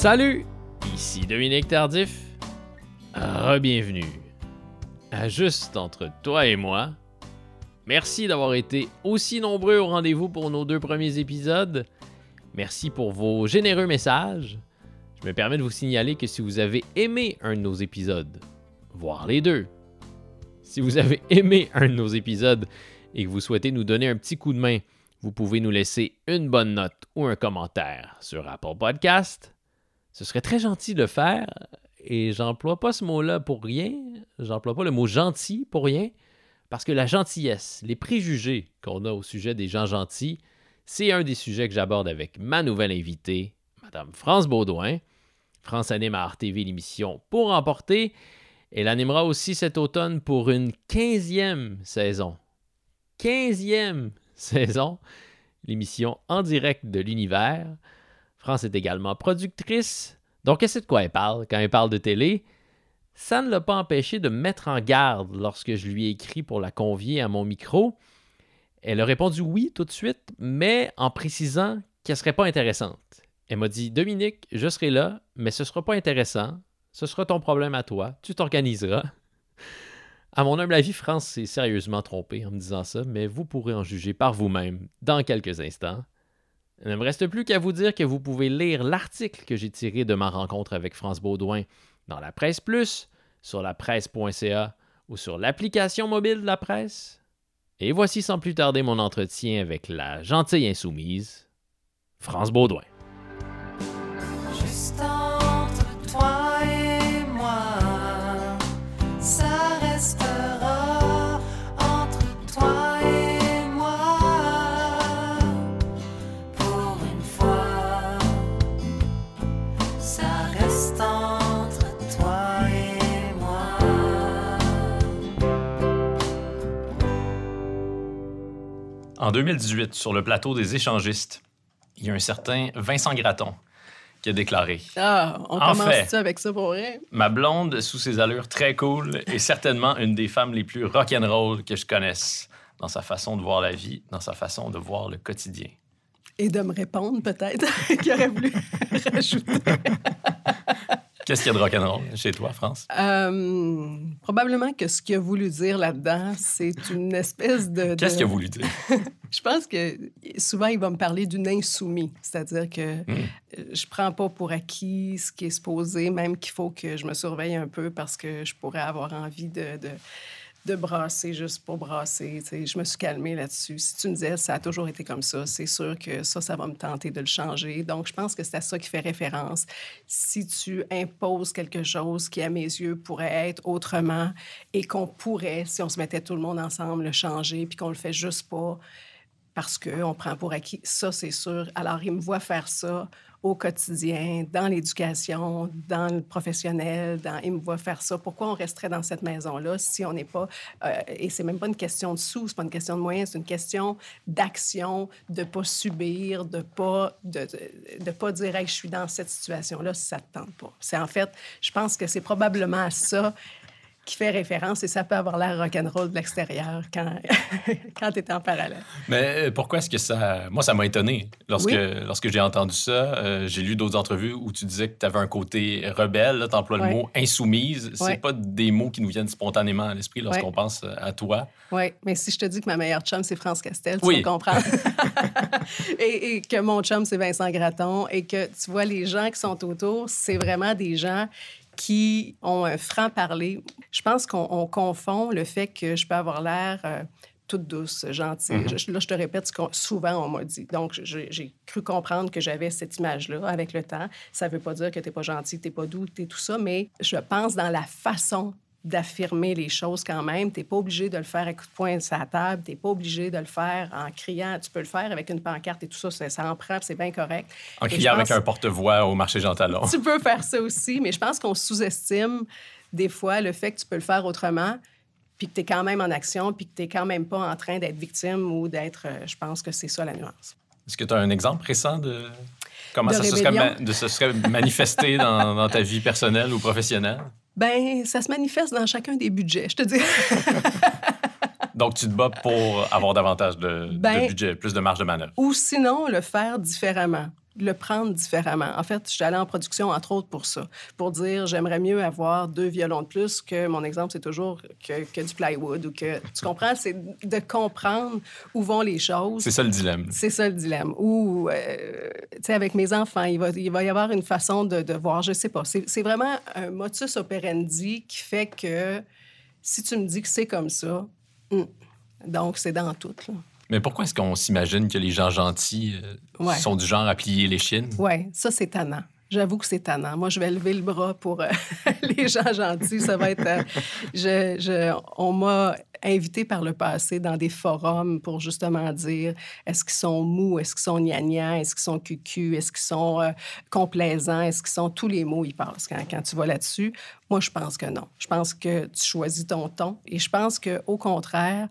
Salut, ici Dominique Tardif. Re-bienvenue à Juste entre toi et moi. Merci d'avoir été aussi nombreux au rendez-vous pour nos deux premiers épisodes. Merci pour vos généreux messages. Je me permets de vous signaler que si vous avez aimé un de nos épisodes, voire les deux, si vous avez aimé un de nos épisodes et que vous souhaitez nous donner un petit coup de main, vous pouvez nous laisser une bonne note ou un commentaire sur Apple Podcast. Ce serait très gentil de faire et j'emploie pas ce mot-là pour rien. J'emploie pas le mot gentil pour rien parce que la gentillesse, les préjugés qu'on a au sujet des gens gentils, c'est un des sujets que j'aborde avec ma nouvelle invitée, Madame France Baudouin. France anime à RTV l'émission Pour emporter. Elle animera aussi cet automne pour une 15e saison. 15e saison, l'émission en direct de l'univers. France est également productrice. Donc, elle sait de quoi elle parle? Quand elle parle de télé. Ça ne l'a pas empêché de me mettre en garde lorsque je lui ai écrit pour la convier à mon micro. Elle a répondu oui tout de suite, mais en précisant qu'elle ne serait pas intéressante. Elle m'a dit Dominique, je serai là, mais ce ne sera pas intéressant. Ce sera ton problème à toi. Tu t'organiseras. À mon humble avis, France s'est sérieusement trompée en me disant ça, mais vous pourrez en juger par vous-même dans quelques instants. Il ne me reste plus qu'à vous dire que vous pouvez lire l'article que j'ai tiré de ma rencontre avec France Baudouin dans la presse plus, sur la presse.ca ou sur l'application mobile de la presse. Et voici sans plus tarder mon entretien avec la gentille insoumise, France Baudouin. En 2018, sur le plateau des échangistes, il y a un certain Vincent Gratton qui a déclaré Ah, on En commence fait. ça avec ça pour vrai? Ma blonde, sous ses allures très cool, est certainement une des femmes les plus rock'n'roll que je connaisse dans sa façon de voir la vie, dans sa façon de voir le quotidien. Et de me répondre, peut-être, qu'il aurait voulu rajouter. Qu'est-ce qu'il y a de rock'n'roll chez toi, France? Euh, probablement que ce qu'il a voulu dire là-dedans, c'est une espèce de... de- Qu'est-ce qu'il a voulu dire? Je pense que souvent, il va me parler d'une insoumis. C'est-à-dire que euh, je prends pas pour acquis ce qui est supposé, même qu'il faut que je me surveille un peu parce que je pourrais avoir envie de, de, de brasser juste pour brasser. Je me suis calmée là-dessus. Si tu me disais ça a toujours été comme ça, c'est sûr que ça, ça va me tenter de le changer. Donc, je pense que c'est à ça qui fait référence. Si tu imposes quelque chose qui, à mes yeux, pourrait être autrement et qu'on pourrait, si on se mettait tout le monde ensemble, le changer, puis qu'on le fait juste pas parce qu'on prend pour acquis. Ça, c'est sûr. Alors, il me voit faire ça au quotidien, dans l'éducation, dans le professionnel. Dans... Il me voit faire ça. Pourquoi on resterait dans cette maison-là si on n'est pas... euh, et c'est même pas une question de sous, c'est pas une question de moyens, c'est une question d'action, de pas subir, de pas, de, de, pas dire hey, « je suis dans cette situation-là » si ça te tente pas. C'est en fait, je pense que c'est probablement ça qui fait référence et ça peut avoir l'air rock'n'roll de l'extérieur quand, quand tu es en parallèle. Mais euh, pourquoi est-ce que ça. Moi, ça m'a étonné. Lorsque, Oui. lorsque j'ai entendu ça, euh, j'ai lu d'autres entrevues où tu disais que tu avais un côté rebelle. Tu emploies le mot insoumise. C'est Ouais. pas des mots qui nous viennent spontanément à l'esprit lorsqu'on pense à toi. Oui, mais si je te dis que ma meilleure chum, c'est France Castel, tu Oui. vas comprendre. et, et que mon chum, c'est Vincent Gratton. Et que tu vois, les gens qui sont autour, c'est vraiment des gens qui ont un franc-parler. Je pense qu'on on confond le fait que je peux avoir l'air euh, toute douce, gentille. Mhm. Je- là, je te répète ce qu'on souvent on m'a dit. Donc, j'ai cru comprendre que j'avais cette image-là avec le temps. Ça ne veut pas dire que tu n'es pas gentil, tu n'es pas doux, tu es tout ça, mais je pense dans la façon d'affirmer les choses quand même. Tu n'es pas obligé de le faire à coups de poing sur la table. Tu n'es pas obligé de le faire en criant. Tu peux le faire avec une pancarte et tout ça. Ça, ça en prend, c'est bien correct. En Et criant avec un porte-voix au marché Jean Talon. tu peux faire ça aussi, mais je pense qu'on sous-estime des fois le fait que tu peux le faire autrement, puis que tu es quand même en action, puis que tu n'es quand même pas en train d'être victime ou d'être. euh, je pense que c'est ça la nuance. Est-ce que tu as un exemple récent de comment De ça se serait, rébellion? ma- de se serait manifesté dans, dans ta vie personnelle ou professionnelle? Ben, ça se manifeste dans chacun des budgets, je te dis. Donc, tu te bats pour avoir davantage de, de Ben- budget, plus de marge de manœuvre. ou sinon, le faire différemment. Le prendre différemment. En fait, je suis allée en production, entre autres, pour ça. Pour dire, j'aimerais mieux avoir deux violons de plus que mon exemple, c'est toujours que, que du plywood ou que. Tu comprends? C'est de comprendre où vont les choses. C'est ça le dilemme. C'est ça le dilemme. Ou, euh, tu sais, avec mes enfants, il va, il va y avoir une façon de, de voir, je sais pas. C'est c'est vraiment un motus operandi qui fait que si tu me dis que c'est comme ça, hum, donc c'est dans tout. Là. Mais pourquoi est-ce qu'on s'imagine que les gens gentils euh, Ouais. sont du genre à plier les chines? Oui, ça, c'est tannant. J'avoue que c'est tannant. Moi, je vais lever le bras pour euh, les gens gentils. Ça va être. euh, je, je- on m'a invité par le passé dans des forums pour justement dire est-ce qu'ils sont mous, est-ce qu'ils sont gnagnas, est-ce qu'ils sont cucu, est-ce qu'ils sont euh, complaisants, est-ce qu'ils sont tous les mots, ils passent quand, quand tu vas là-dessus? Moi, je pense que non. Je pense que tu choisis ton ton et je pense qu'au contraire,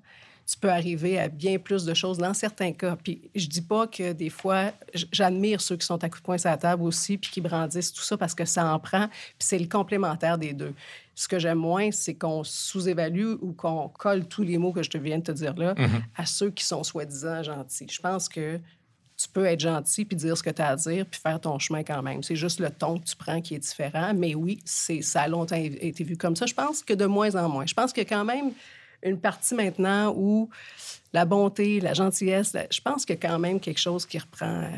tu peux arriver à bien plus de choses dans certains cas. Puis je dis pas que des fois, j'admire ceux qui sont à coup de poing sur la table aussi, puis qui brandissent tout ça parce que ça en prend, puis c'est le complémentaire des deux. Ce que j'aime moins, c'est qu'on sous-évalue ou qu'on colle tous les mots que je te viens de te dire là à ceux qui sont soi-disant gentils. Je pense que tu peux être gentil puis dire ce que tu as à dire puis faire ton chemin quand même. C'est juste le ton que tu prends qui est différent. Mais oui, c'est, ça a longtemps été vu comme ça. Je pense que de moins en moins. Je pense a quand même une partie maintenant où la bonté, la gentillesse, la- je pense qu'il y a quand même quelque chose qui reprend, euh,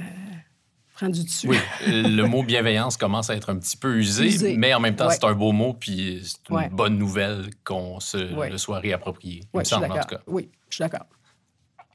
prend du dessus. Oui, le mot bienveillance commence à être un petit peu usé, Usé. mais en même temps, Ouais. c'est un beau mot, puis c'est une Ouais. bonne nouvelle qu'on se Ouais. le soit réapproprié. Oui, je suis semble, en tout d'accord. cas. Oui, je suis d'accord.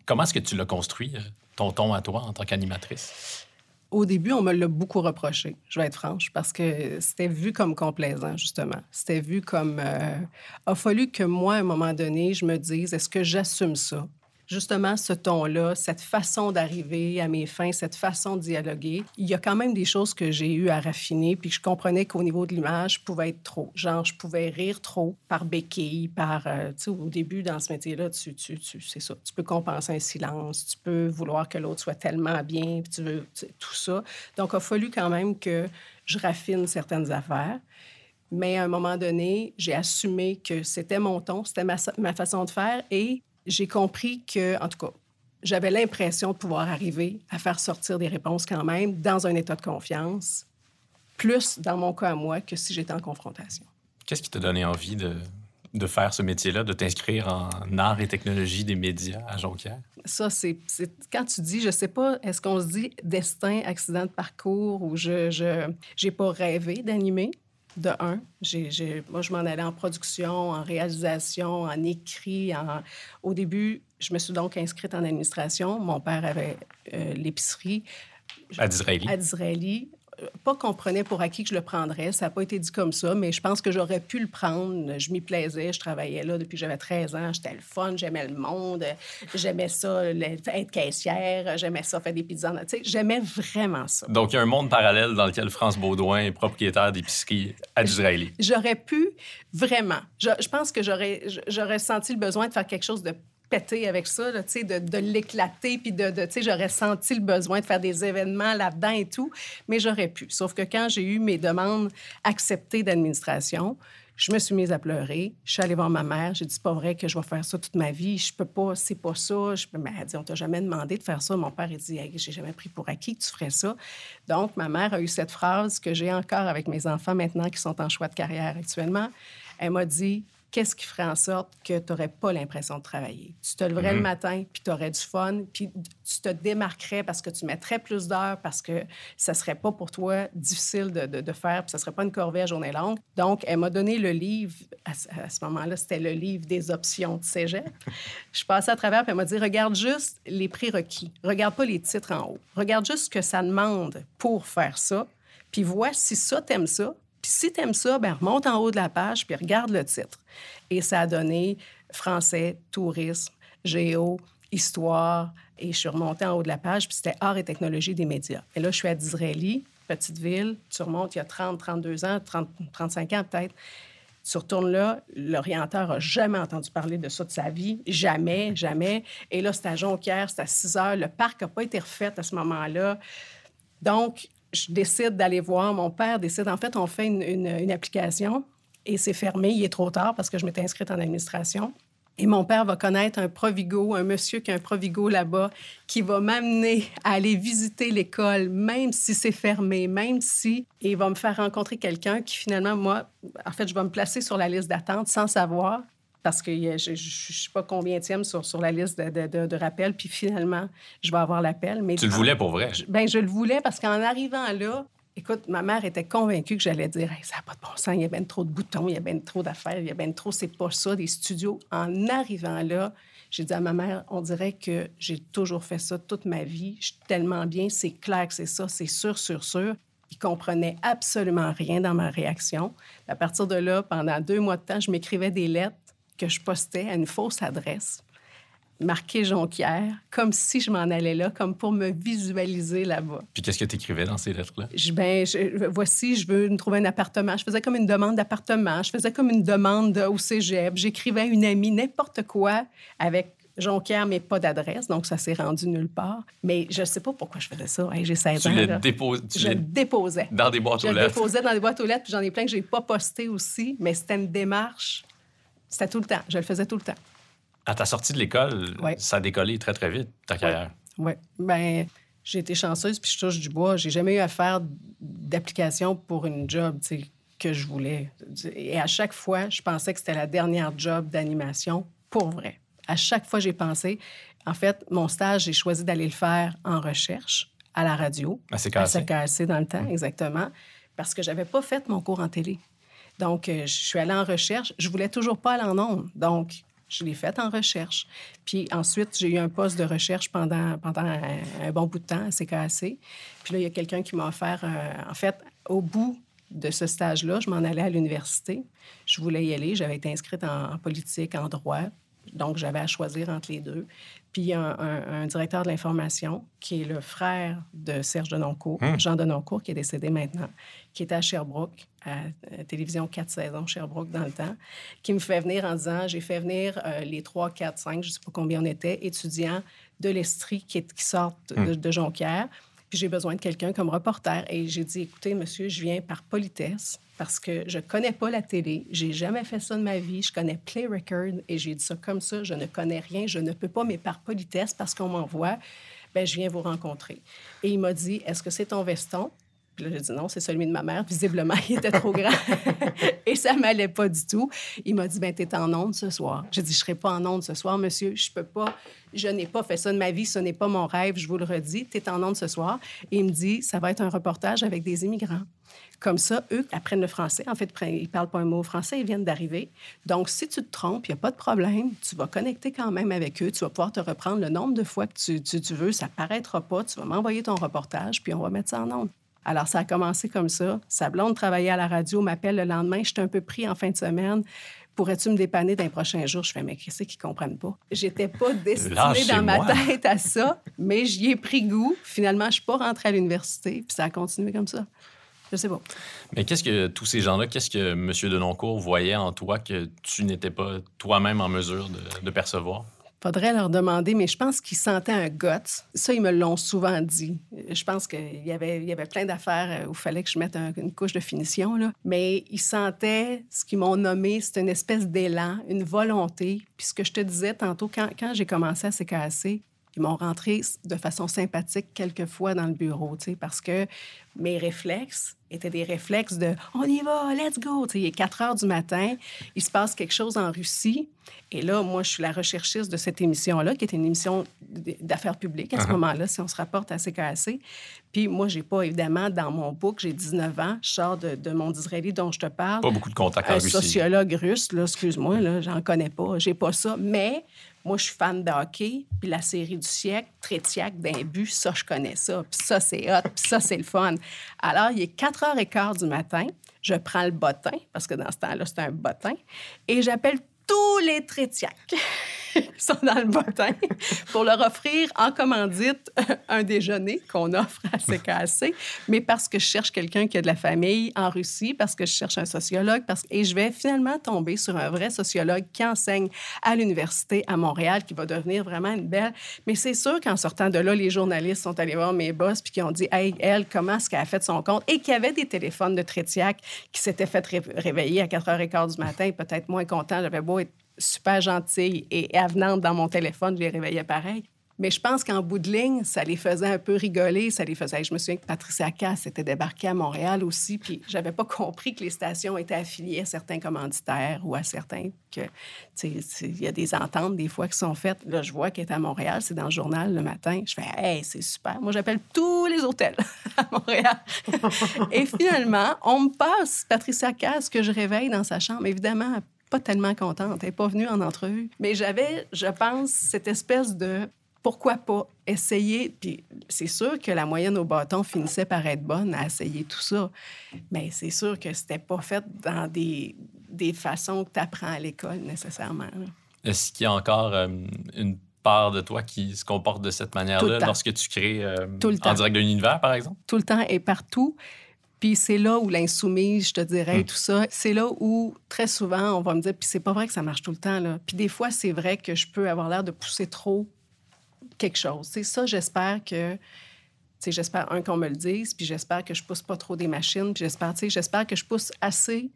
Comment est-ce que tu l'as construit, euh, ton ton à toi, en tant qu'animatrice? Au début, on me l'a beaucoup reproché, je vais être franche, parce que c'était vu comme complaisant, justement. C'était vu comme... euh, a fallu que moi, à un moment donné, je me dise, est-ce que j'assume ça? Justement, ce ton-là, cette façon d'arriver à mes fins, cette façon de dialoguer, il y a quand même des choses que j'ai eu à raffiner, puis je comprenais qu'au niveau de l'image, je pouvais être trop. Genre, je pouvais rire trop par béquille, par... euh, tu sais, au début, dans ce métier-là, tu, tu, tu, c'est ça. Tu peux compenser un silence, tu peux vouloir que l'autre soit tellement bien, puis tu veux... tu sais, tout ça. Donc, il a fallu quand même que je raffine certaines affaires. Mais à un moment donné, j'ai assumé que c'était mon ton, c'était ma, ma façon de faire et j'ai compris que, en tout cas, j'avais l'impression de pouvoir arriver à faire sortir des réponses quand même dans un état de confiance, plus dans mon cas à moi que si j'étais en confrontation. Qu'est-ce qui t'a donné envie de, de faire ce métier-là, de t'inscrire en art et technologie des médias à Jonquière? Ça, c'est quand tu dis, je sais pas, est-ce qu'on se dit destin, accident de parcours ou je je j'ai pas rêvé d'animer? De un, moi, je m'en allais en production, en réalisation, en écrit. En... Au début, je me suis donc inscrite en administration. Mon père avait euh, l'épicerie À Disraeli? à Disraeli. Pas qu'on prenait pour acquis que je le prendrais, ça n'a pas été dit comme ça, mais je pense que j'aurais pu le prendre. Je m'y plaisais, je travaillais là depuis que j'avais 13 ans, j'étais le fun, j'aimais le monde, j'aimais ça, être caissière, j'aimais ça, faire des pizzas. Tu sais, j'aimais vraiment ça. Donc, il y a un monde parallèle dans lequel France Baudouin est propriétaire d'épicerie à Disraeli. J'aurais pu vraiment. Je, je pense que j'aurais senti le besoin de faire quelque chose de pété avec ça, là, de, de l'éclater, puis de, de j'aurais senti le besoin de faire des événements là-dedans et tout, mais j'aurais pu. Sauf que quand j'ai eu mes demandes acceptées d'administration, je me suis mise à pleurer. Je suis allée voir ma mère. J'ai dit, c'est pas vrai que je vais faire ça toute ma vie. Je peux pas, c'est pas ça. Je peux... Mais elle dit, on t'a jamais demandé de faire ça. Mon père, il dit, Hey, j'ai jamais pris pour acquis que tu ferais ça. Donc, ma mère a eu cette phrase que j'ai encore avec mes enfants maintenant qui sont en choix de carrière actuellement. Elle m'a dit, qu'est-ce qui ferait en sorte que tu n'aurais pas l'impression de travailler? Tu te leverais le matin, puis tu aurais du fun, puis tu te démarquerais parce que tu mettrais plus d'heures, parce que ça serait pas pour toi difficile de, de- de faire, puis ça serait pas une corvée à journée longue. Donc, elle m'a donné le livre, à, ce- à ce moment-là, c'était le livre des options de cégep. Je passais à travers, puis elle m'a dit, regarde juste les prérequis. Regarde pas les titres en haut. Regarde juste ce que ça demande pour faire ça, puis vois si ça, t'aimes ça, puis si t'aimes ça, ben remonte en haut de la page puis regarde le titre. Et ça a donné français, tourisme, géo, histoire. Et je suis remontée en haut de la page, puis c'était art et technologie des médias. Et là, je suis à Disraeli, petite ville. Tu remontes il y a 30, 32 ans, 30, 35 ans peut-être. Tu retournes là, l'orienteur n'a jamais entendu parler de ça de sa vie. Jamais, jamais. Et là, c'est à Jonquière, c'est à 6 heures. Le parc n'a pas été refait à ce moment-là. Donc, je décide d'aller voir. Mon père décide. En fait, on fait une, application et c'est fermé. Il est trop tard parce que je m'étais inscrite en administration. Et mon père va connaître un Provigo, un monsieur qui a un Provigo là-bas, qui va m'amener à aller visiter l'école, même si c'est fermé, même si... Et il va me faire rencontrer quelqu'un qui, finalement, moi, en fait, je vais me placer sur la liste d'attente sans savoir, parce que a- je ne sais pas combien sur, sur la liste de, de, de- de rappels, puis finalement, je vais avoir l'appel. Mais Tu le voulais pour vrai? je- Ben, je le voulais parce qu'en arrivant là, écoute, ma mère était convaincue que j'allais dire Hey, ça n'a pas de bon sens, il y a bien trop de boutons, il y a bien trop d'affaires, il y a bien trop, c'est pas ça, des studios. En arrivant là, j'ai dit à ma mère On dirait que j'ai toujours fait ça toute ma vie, je suis tellement bien, c'est clair que c'est ça, c'est sûr, sûr, sûr. Il comprenait absolument rien dans ma réaction. À partir de là, pendant deux mois de temps, je m'écrivais des lettres que je postais à une fausse adresse marquée Jonquière, comme si je m'en allais là, comme pour me visualiser là-bas. Puis qu'est-ce que tu écrivais dans ces lettres-là? Je, ben, je- voici, je veux me trouver un appartement. Je faisais comme une demande d'appartement. Je faisais comme une demande de- au cégep. J'écrivais à une amie n'importe quoi avec Jonquière, mais pas d'adresse. Donc, ça s'est rendu nulle part. Mais je ne sais pas pourquoi je faisais ça. Hey, J'ai 16 Tu ans. les là. déposes tu Je le déposais. dans des boîtes Je aux le lettres. déposais dans des boîtes aux lettres, puis j'en ai plein que je n'ai pas posté aussi. Mais c'était une démarche. C'était tout le temps. Je le faisais tout le temps. À ta sortie de l'école, Ouais. ça a décollé très, très vite, ta carrière. Oui. Ben, j'ai été chanceuse, puis je touche du bois. J'ai jamais eu à faire d'application pour une job, que je voulais. Et à chaque fois, je pensais que c'était la dernière job d'animation pour vrai. À chaque fois, j'ai pensé. En fait, mon stage, j'ai choisi d'aller le faire en recherche à la radio. À À CKAC. CKAC dans le temps, exactement. Parce que j'avais pas fait mon cours en télé. Donc, euh, je suis allée en recherche. Je voulais toujours pas aller en ondes. Donc, je l'ai fait en recherche. Puis ensuite, j'ai eu un poste de recherche pendant, pendant un, bon bout de temps à CKAC. Puis là, il y a quelqu'un qui m'a offert... euh, en fait, au bout de ce stage-là, je m'en allais à l'université. Je voulais y aller. J'avais été inscrite en politique, en droit. Donc, j'avais à choisir entre les deux. Puis, un, un- un directeur de l'information qui est le frère de Serge Denoncourt, Jean Denoncourt, qui est décédé maintenant, qui était à Sherbrooke, à, euh, Télévision 4 saisons, Sherbrooke, dans le temps, qui me fait venir en disant j'ai fait venir euh, les 3, 4, 5, je ne sais pas combien on était, étudiants de l'Estrie qui, est- qui sortent de, de Jonquière. Puis j'ai besoin de quelqu'un comme reporter. Et j'ai dit, écoutez, monsieur, je viens par politesse parce que je connais pas la télé. J'ai jamais fait ça de ma vie. Je connais Play Record et j'ai dit ça comme ça. Je ne connais rien. Je ne peux pas, mais par politesse, parce qu'on m'envoie, ben je viens vous rencontrer. Et il m'a dit, est-ce que c'est ton veston? Puis là, j'ai dit non, c'est celui de ma mère. Visiblement, il était trop grand. et ça m'allait pas du tout. Il m'a dit, ben t'es en onde ce soir. J'ai dit, je serai pas en onde ce soir, monsieur. Je peux pas. Je n'ai pas fait ça de ma vie. Ce n'est pas mon rêve. Je vous le redis. T'es en onde ce soir. Et il me dit, ça va être un reportage avec des immigrants. Comme ça, eux apprennent le français. En fait, ils ne parlent pas un mot français, ils viennent d'arriver. Donc, si tu te trompes, il n'y a pas de problème. Tu vas connecter quand même avec eux. Tu vas pouvoir te reprendre le nombre de fois que tu, tu- tu veux. Ça ne paraîtra pas. Tu vas m'envoyer ton reportage, puis on va mettre ça en ondes. Alors, ça a commencé comme ça. Sa blonde travaillait à la radio, m'appelle le lendemain. J'étais un peu pris en fin de semaine. Pourrais-tu me dépanner d'un prochain jour? Je fais, mais qu'est-ce qu'ils comprennent pas? J'étais pas destinée dans ma tête à ça, mais j'y ai pris goût. Finalement, je suis pas rentrée à l'université, puis ça a continué comme ça. Je sais pas. Mais qu'est-ce que tous ces gens-là, qu'est-ce que M. Denoncourt voyait en toi que tu n'étais pas toi-même en mesure de, de percevoir? Faudrait leur demander, mais je pense qu'ils sentaient un guts. Ça, ils me l'ont souvent dit. Je pense qu'il y avait, il y avait plein d'affaires euh, où il fallait que je mette un- une couche de finition. Mais ils sentaient ce qu'ils m'ont nommé, c'est une espèce d'élan, une volonté. Puis ce que je te disais tantôt, quand, quand j'ai commencé à CKAC, ils m'ont rentré de façon sympathique quelques fois dans le bureau, tu sais, parce que mes réflexes étaient des réflexes de on y va, let's go. Tu sais, il est 4 heures du matin, il se passe quelque chose en Russie. Et là, moi, je suis la recherchiste de cette émission-là, qui est une émission d'affaires publiques à ce moment-là, si on se rapporte à CKAC. Puis moi, j'ai pas, évidemment, dans mon book, j'ai 19 ans, je sors de, de mon Disraeli dont je te parle. Pas beaucoup de contacts en Un Russie. sociologue russe, là, excuse-moi, là, j'en connais pas, j'ai pas ça. Mais moi, je suis fan de hockey, puis la série du siècle, Trétiac d'un but, ça, je connais ça, puis ça, c'est hot, puis ça, c'est le fun. Alors, il est 4h15 du matin, je prends le bottin, parce que dans ce temps-là, c'est un bottin, et j'appelle tous les Trétiacs sont dans le bottin pour leur offrir en commandite un déjeuner qu'on offre à CKAC, mais parce que je cherche quelqu'un qui a de la famille en Russie, parce que je cherche un sociologue, parce... et je vais finalement tomber sur un vrai sociologue qui enseigne à l'université à Montréal, qui va devenir vraiment une belle... Mais c'est sûr qu'en sortant de là, les journalistes sont allés voir mes boss puis qui ont dit « Hey, elle, comment est-ce qu'elle a fait son compte? » Et qu'il y avait des téléphones de Trétiac qui s'étaient fait ré- réveiller à 4h15 du matin, peut-être moins content. J'avais beau être super gentille et avenante dans mon téléphone, je les réveillais pareil. Mais je pense qu'en bout de ligne, ça les faisait un peu rigoler. Ça les faisait. Je me souviens que Patricia Cass était débarquée à Montréal aussi, puis j'avais pas compris que les stations étaient affiliées à certains commanditaires ou à certains que, il y a des ententes des fois qui sont faites. Là, je vois qu'elle est à Montréal, c'est dans le journal le matin. Je fais, hey, c'est super. Moi, j'appelle tous les hôtels à Montréal. Et finalement, on me passe Patricia Cass que je réveille dans sa chambre. Évidemment, pas tellement contente. Elle n'est pas venue en entrevue. Mais j'avais, je pense, cette espèce de pourquoi pas essayer. Puis c'est sûr que la moyenne au bâton finissait par être bonne à essayer tout ça. Mais c'est sûr que c'était pas fait dans des, des façons que tu apprends à l'école nécessairement. Est-ce qu'il y a encore euh, une part de toi qui se comporte de cette manière-là lorsque tu crées euh, Tout le en temps. direct de l'univers, par exemple? tout le temps et partout. Puis c'est là où l'insoumise, je te dirais, Mm. tout ça, c'est là où très souvent on va me dire, puis c'est pas vrai que ça marche tout le temps. Là. Puis des fois, c'est vrai que je peux avoir l'air de pousser trop quelque chose. C'est ça, j'espère que. tu sais, J'espère, un, qu'on me le dise, puis j'espère que je pousse pas trop des machines, puis j'espère, tu sais, j'espère que je pousse assez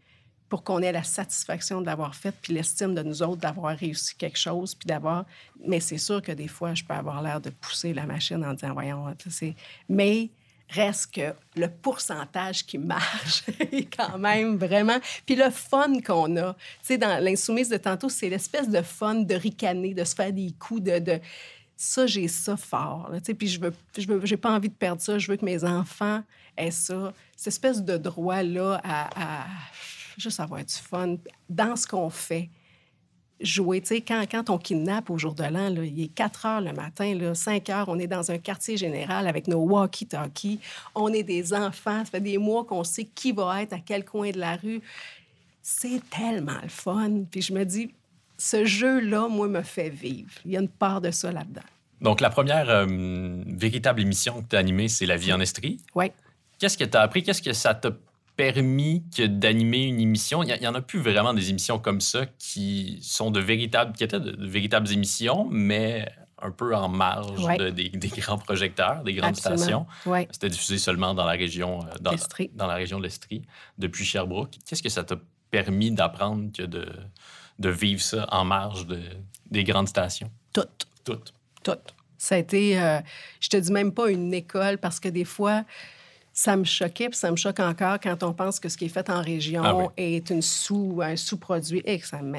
pour qu'on ait la satisfaction de l'avoir fait, puis l'estime de nous autres d'avoir réussi quelque chose, puis d'avoir... Mais c'est sûr que des fois, je peux avoir l'air de pousser la machine en disant, voyons, tu sais, c'est... Mais reste que le pourcentage qui marche est quand même vraiment... Puis le fun qu'on a. Tu sais, dans l'insoumise de tantôt, c'est l'espèce de fun de ricaner, de se faire des coups, de... Ça, j'ai ça fort. Là, puis je veux, je veux, j'ai pas envie de perdre ça. Je veux que mes enfants aient ça. Cette espèce de droit-là à, à juste avoir du fun dans ce qu'on fait. Jouer, tu sais, quand, quand on kidnappe au jour de l'an, il est 4 heures le matin, là, 5 heures, on est dans un quartier général avec nos walkie-talkies. On est des enfants. Ça fait des mois qu'on sait qui va être à quel coin de la rue. C'est tellement le fun. Puis je me dis, ce jeu-là, moi, me fait vivre. Il y a une part de ça là-dedans. Donc, la première euh, véritable émission que tu as animée, c'est La vie en Estrie. Oui. Qu'est-ce que tu as appris? Qu'est-ce que ça t'a permis que d'animer une émission? Il n'y en a plus vraiment des émissions comme ça qui sont de véritables, qui étaient de, de véritables émissions, mais un peu en marge Ouais. de- des, des grands projecteurs, des grandes stations. C'était diffusé seulement dans la région, euh, dans, dans la région de l'Estrie, depuis Sherbrooke. Qu'est-ce que ça t'a permis d'apprendre que de, de vivre ça en marge de, des grandes stations? Toutes. Toutes. Tout. Ça a été, euh, je te dis même pas une école, parce que des fois, ça me choquait, puis ça me choque encore quand on pense que ce qui est fait en région Ah oui. est une sous, un sous-produit. Et que ça me...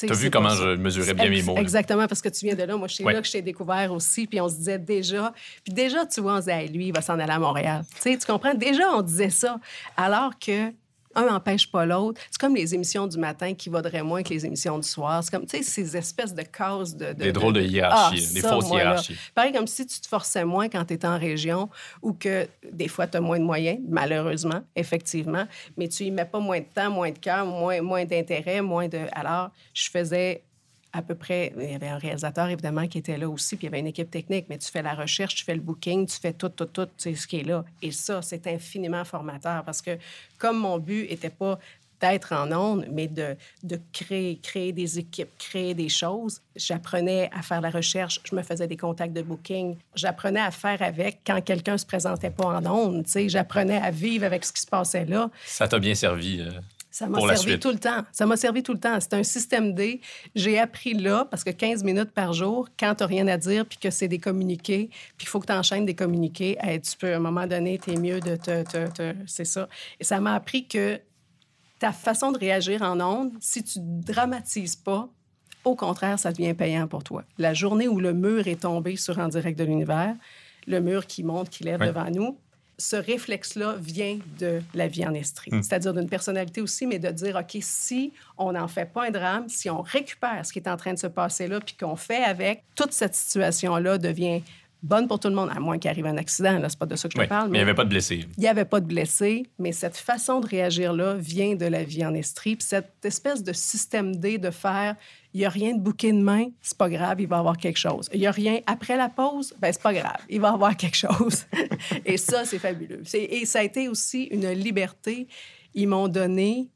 Tu as vu comment je mesurais bien mes mots. là. Exactement, parce que tu viens de là. Moi, c'est Ouais. là que je t'ai découvert aussi. Puis on se disait déjà... Puis déjà, tu vois, on se disait, Hey, lui, il va s'en aller à Montréal. Tu sais, tu comprends? Déjà, on disait ça. Alors que un n'empêche pas l'autre. C'est comme les émissions du matin qui vaudraient moins que les émissions du soir. C'est comme, tu sais, ces espèces de cases de... de- Des drôles de hiérarchie, Ah, des fausses là. hiérarchies. Pareil comme si tu te forçais moins quand tu étais en région ou que des fois, tu as moins de moyens, malheureusement, effectivement, mais tu y mets pas moins de temps, moins de cœur, moins, moins d'intérêt, moins de... Alors, je faisais à peu près... Il y avait un réalisateur, évidemment, qui était là aussi, puis il y avait une équipe technique, mais tu fais la recherche, tu fais le booking, tu fais tout, tout, tout, tu sais, ce qui est là. Et ça, c'est infiniment formateur parce que comme mon but était pas d'être en ondes, mais de, de créer, créer des équipes, créer des choses. J'apprenais à faire la recherche, je me faisais des contacts de booking. J'apprenais à faire avec quand quelqu'un se présentait pas en sais. J'apprenais à vivre avec ce qui se passait là. Ça t'a bien servi. euh, Ça m'a servi suite. tout le temps. Ça m'a servi tout le temps. C'est un système D. J'ai appris là, parce que 15 minutes par jour, quand tu n'as rien à dire, puis que c'est des communiqués, puis il faut que tu enchaînes des communiqués, hey, tu peux, à un moment donné, tu es mieux de te... te- te- c'est ça. Et ça m'a appris que ta façon de réagir en ondes, si tu dramatises pas, au contraire, ça devient payant pour toi. La journée où le mur est tombé sur En direct de l'univers, le mur qui monte, qui lève devant nous, ce réflexe-là vient de la vie en estrie. Hmm. C'est-à-dire d'une personnalité aussi, mais de dire, OK, si on n'en fait pas un drame, si on récupère ce qui est en train de se passer là, puis qu'on fait avec, toute cette situation-là devient bonne pour tout le monde, à moins qu'il arrive un accident. Là, c'est pas de ça que je te parle. mais il n'y avait pas de blessés. Il n'y avait pas de blessés, mais cette façon de réagir-là vient de la vie en estrie. Puis cette espèce de système D de faire, il n'y a rien de bouquet de main, c'est pas grave, il va avoir quelque chose. Il n'y a rien après la pause, ben c'est pas grave, il va avoir quelque chose. et ça, c'est fabuleux. Et ça a été aussi une liberté. Ils m'ont donné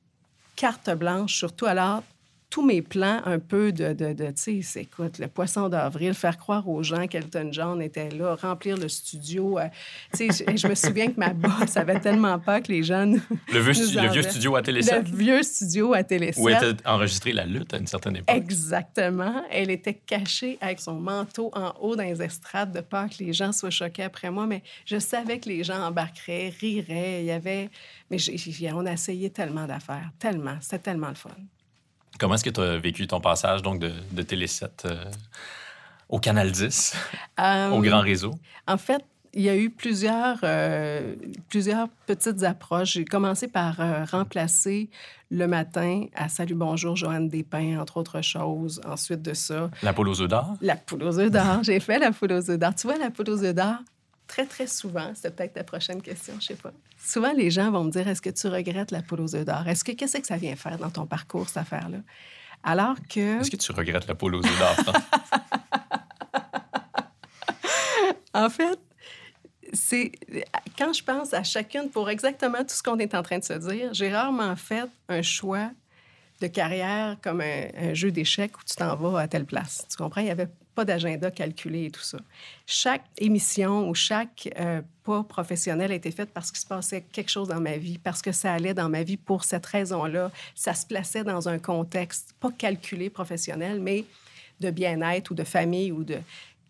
carte blanche, surtout alors tous mes plans un peu de, de, de tu sais, écoute, le poisson d'avril, faire croire aux gens qu'Elton John était là, remplir le studio. euh, tu sais, je, je me souviens que ma boss avait tellement peur que les gens... nous- Le vieux, stu- le vieux studio à Télé Le vieux studio à Télé où était enregistrée la lutte à une certaine époque. Exactement. Elle était cachée avec son manteau en haut dans les estrades de peur que les gens soient choqués après moi. Mais je savais que les gens embarqueraient, riraient. Il y avait... Mais on a essayé tellement d'affaires. Tellement. C'était tellement le fun. Comment est-ce que tu as vécu ton passage donc, de, de Télé 7 euh, au Canal 10, Euh, au grand réseau? En fait, il y a eu plusieurs, euh, plusieurs petites approches. J'ai commencé par euh, remplacer le matin à Salut Bonjour Joanne Despins, entre autres choses. Ensuite de ça, La poule aux œufs d'or? La poule aux œufs d'or. J'ai fait la poule aux œufs d'or. Tu vois, la poule aux œufs d'or, très, très souvent, c'était peut-être ta prochaine question, je sais pas. Souvent, les gens vont me dire Est-ce que tu regrettes la poule aux œufs d'or? Est-ce que qu'est-ce que ça vient faire dans ton parcours, cette affaire-là? Alors que, Est-ce que tu regrettes la poule aux œufs d'or? En fait, c'est quand je pense à chacune pour exactement tout ce qu'on est en train de se dire, j'ai rarement fait un choix de carrière comme un, un jeu d'échecs où tu t'en vas à telle place. Tu comprends? Il n'y avait d'agenda calculé et tout ça. Chaque émission ou chaque euh, pas professionnel a été fait parce qu'il se passait quelque chose dans ma vie, parce que ça allait dans ma vie pour cette raison-là. Ça se plaçait dans un contexte pas calculé professionnel, mais de bien-être ou de famille ou de...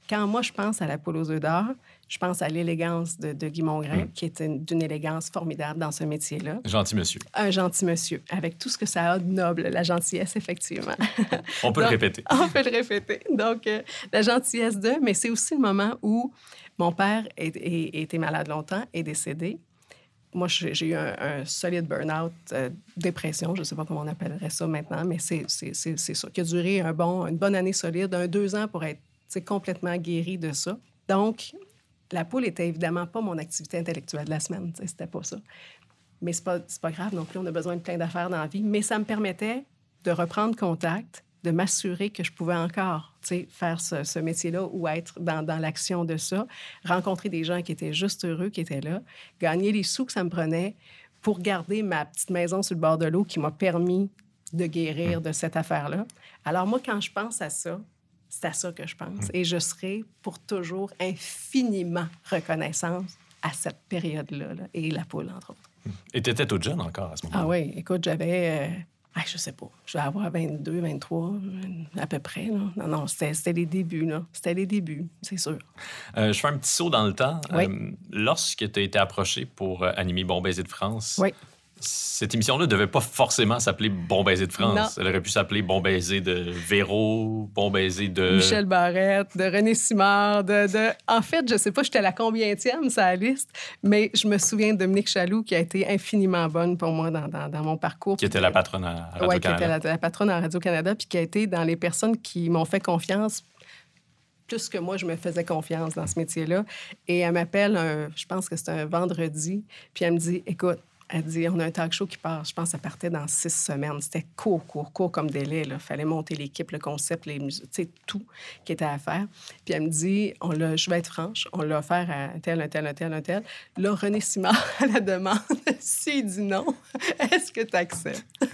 Quand moi, je pense à la poule aux œufs d'or, je pense à l'élégance de, de Guy Mongrain, qui est une- d'une élégance formidable dans ce métier-là Gentil monsieur. un gentil monsieur, avec tout ce que ça a de noble, la gentillesse, effectivement. On peut le répéter. On peut le répéter. Donc, euh, la gentillesse de, mais c'est aussi le moment où mon père est- est- était malade longtemps, est décédé. Moi, j'ai eu un, un solide burn-out, euh, dépression, je ne sais pas comment on appellerait ça maintenant, mais c'est ça, qui a duré un bon, une bonne année solide, un deux ans pour être complètement guéri de ça. Donc, la poule était évidemment pas mon activité intellectuelle de la semaine, c'était pas ça. Mais c'est pas, pas grave non plus, on a besoin de plein d'affaires dans la vie. Mais ça me permettait de reprendre contact, de m'assurer que je pouvais encore faire ce, métier-là ou être dans l'action de ça, rencontrer des gens qui étaient juste heureux, qui étaient là, gagner les sous que ça me prenait pour garder ma petite maison sur le bord de l'eau qui m'a permis de guérir de cette affaire-là. Alors moi, quand je pense à ça, c'est à ça que je pense. Et je serai pour toujours infiniment reconnaissante à cette période-là, là, et la poule, entre autres. Et tu étais toute jeune encore à ce moment-là? Ah oui, écoute, j'avais, euh, ah, je sais pas, je vais avoir 22, 23, à peu près. Là. Non, non, c'était les débuts, là. C'était les débuts, c'est sûr. Euh, je fais un petit saut dans le temps. Oui. Euh, lorsque tu as été approché pour euh, animer Bon Baiser de France, Oui. Cette émission-là ne devait pas forcément s'appeler Bon Baiser de France. Non. Elle aurait pu s'appeler Bon Baiser de Véro, Bon Baiser de... Michel Barrette, de René Simard, de, de... En fait, je sais pas, j'étais à la combientième, sa liste, mais je me souviens de Dominique Chaloux, qui a été infiniment bonne pour moi dans, dans, dans mon parcours. Qui était la patronne à à Oui, qui était Radio-Canada. la, la patronne à Radio-Canada, puis qui a été dans les personnes qui m'ont fait confiance plus que moi, je me faisais confiance dans ce métier-là. Et elle m'appelle, je pense que c'était un vendredi, puis elle me dit, écoute, elle dit, on a un talk show qui part, je pense ça partait dans six semaines. C'était court, court, court comme délai. Il fallait monter l'équipe, le concept, les musiques, tu sais, tout qui était à faire. Puis elle me dit, on l'a, je vais être franche, on l'a offert à un tel, un tel, un tel, un tel. Là, René Simard, à la demande, s'il dit non, est-ce que tu acceptes?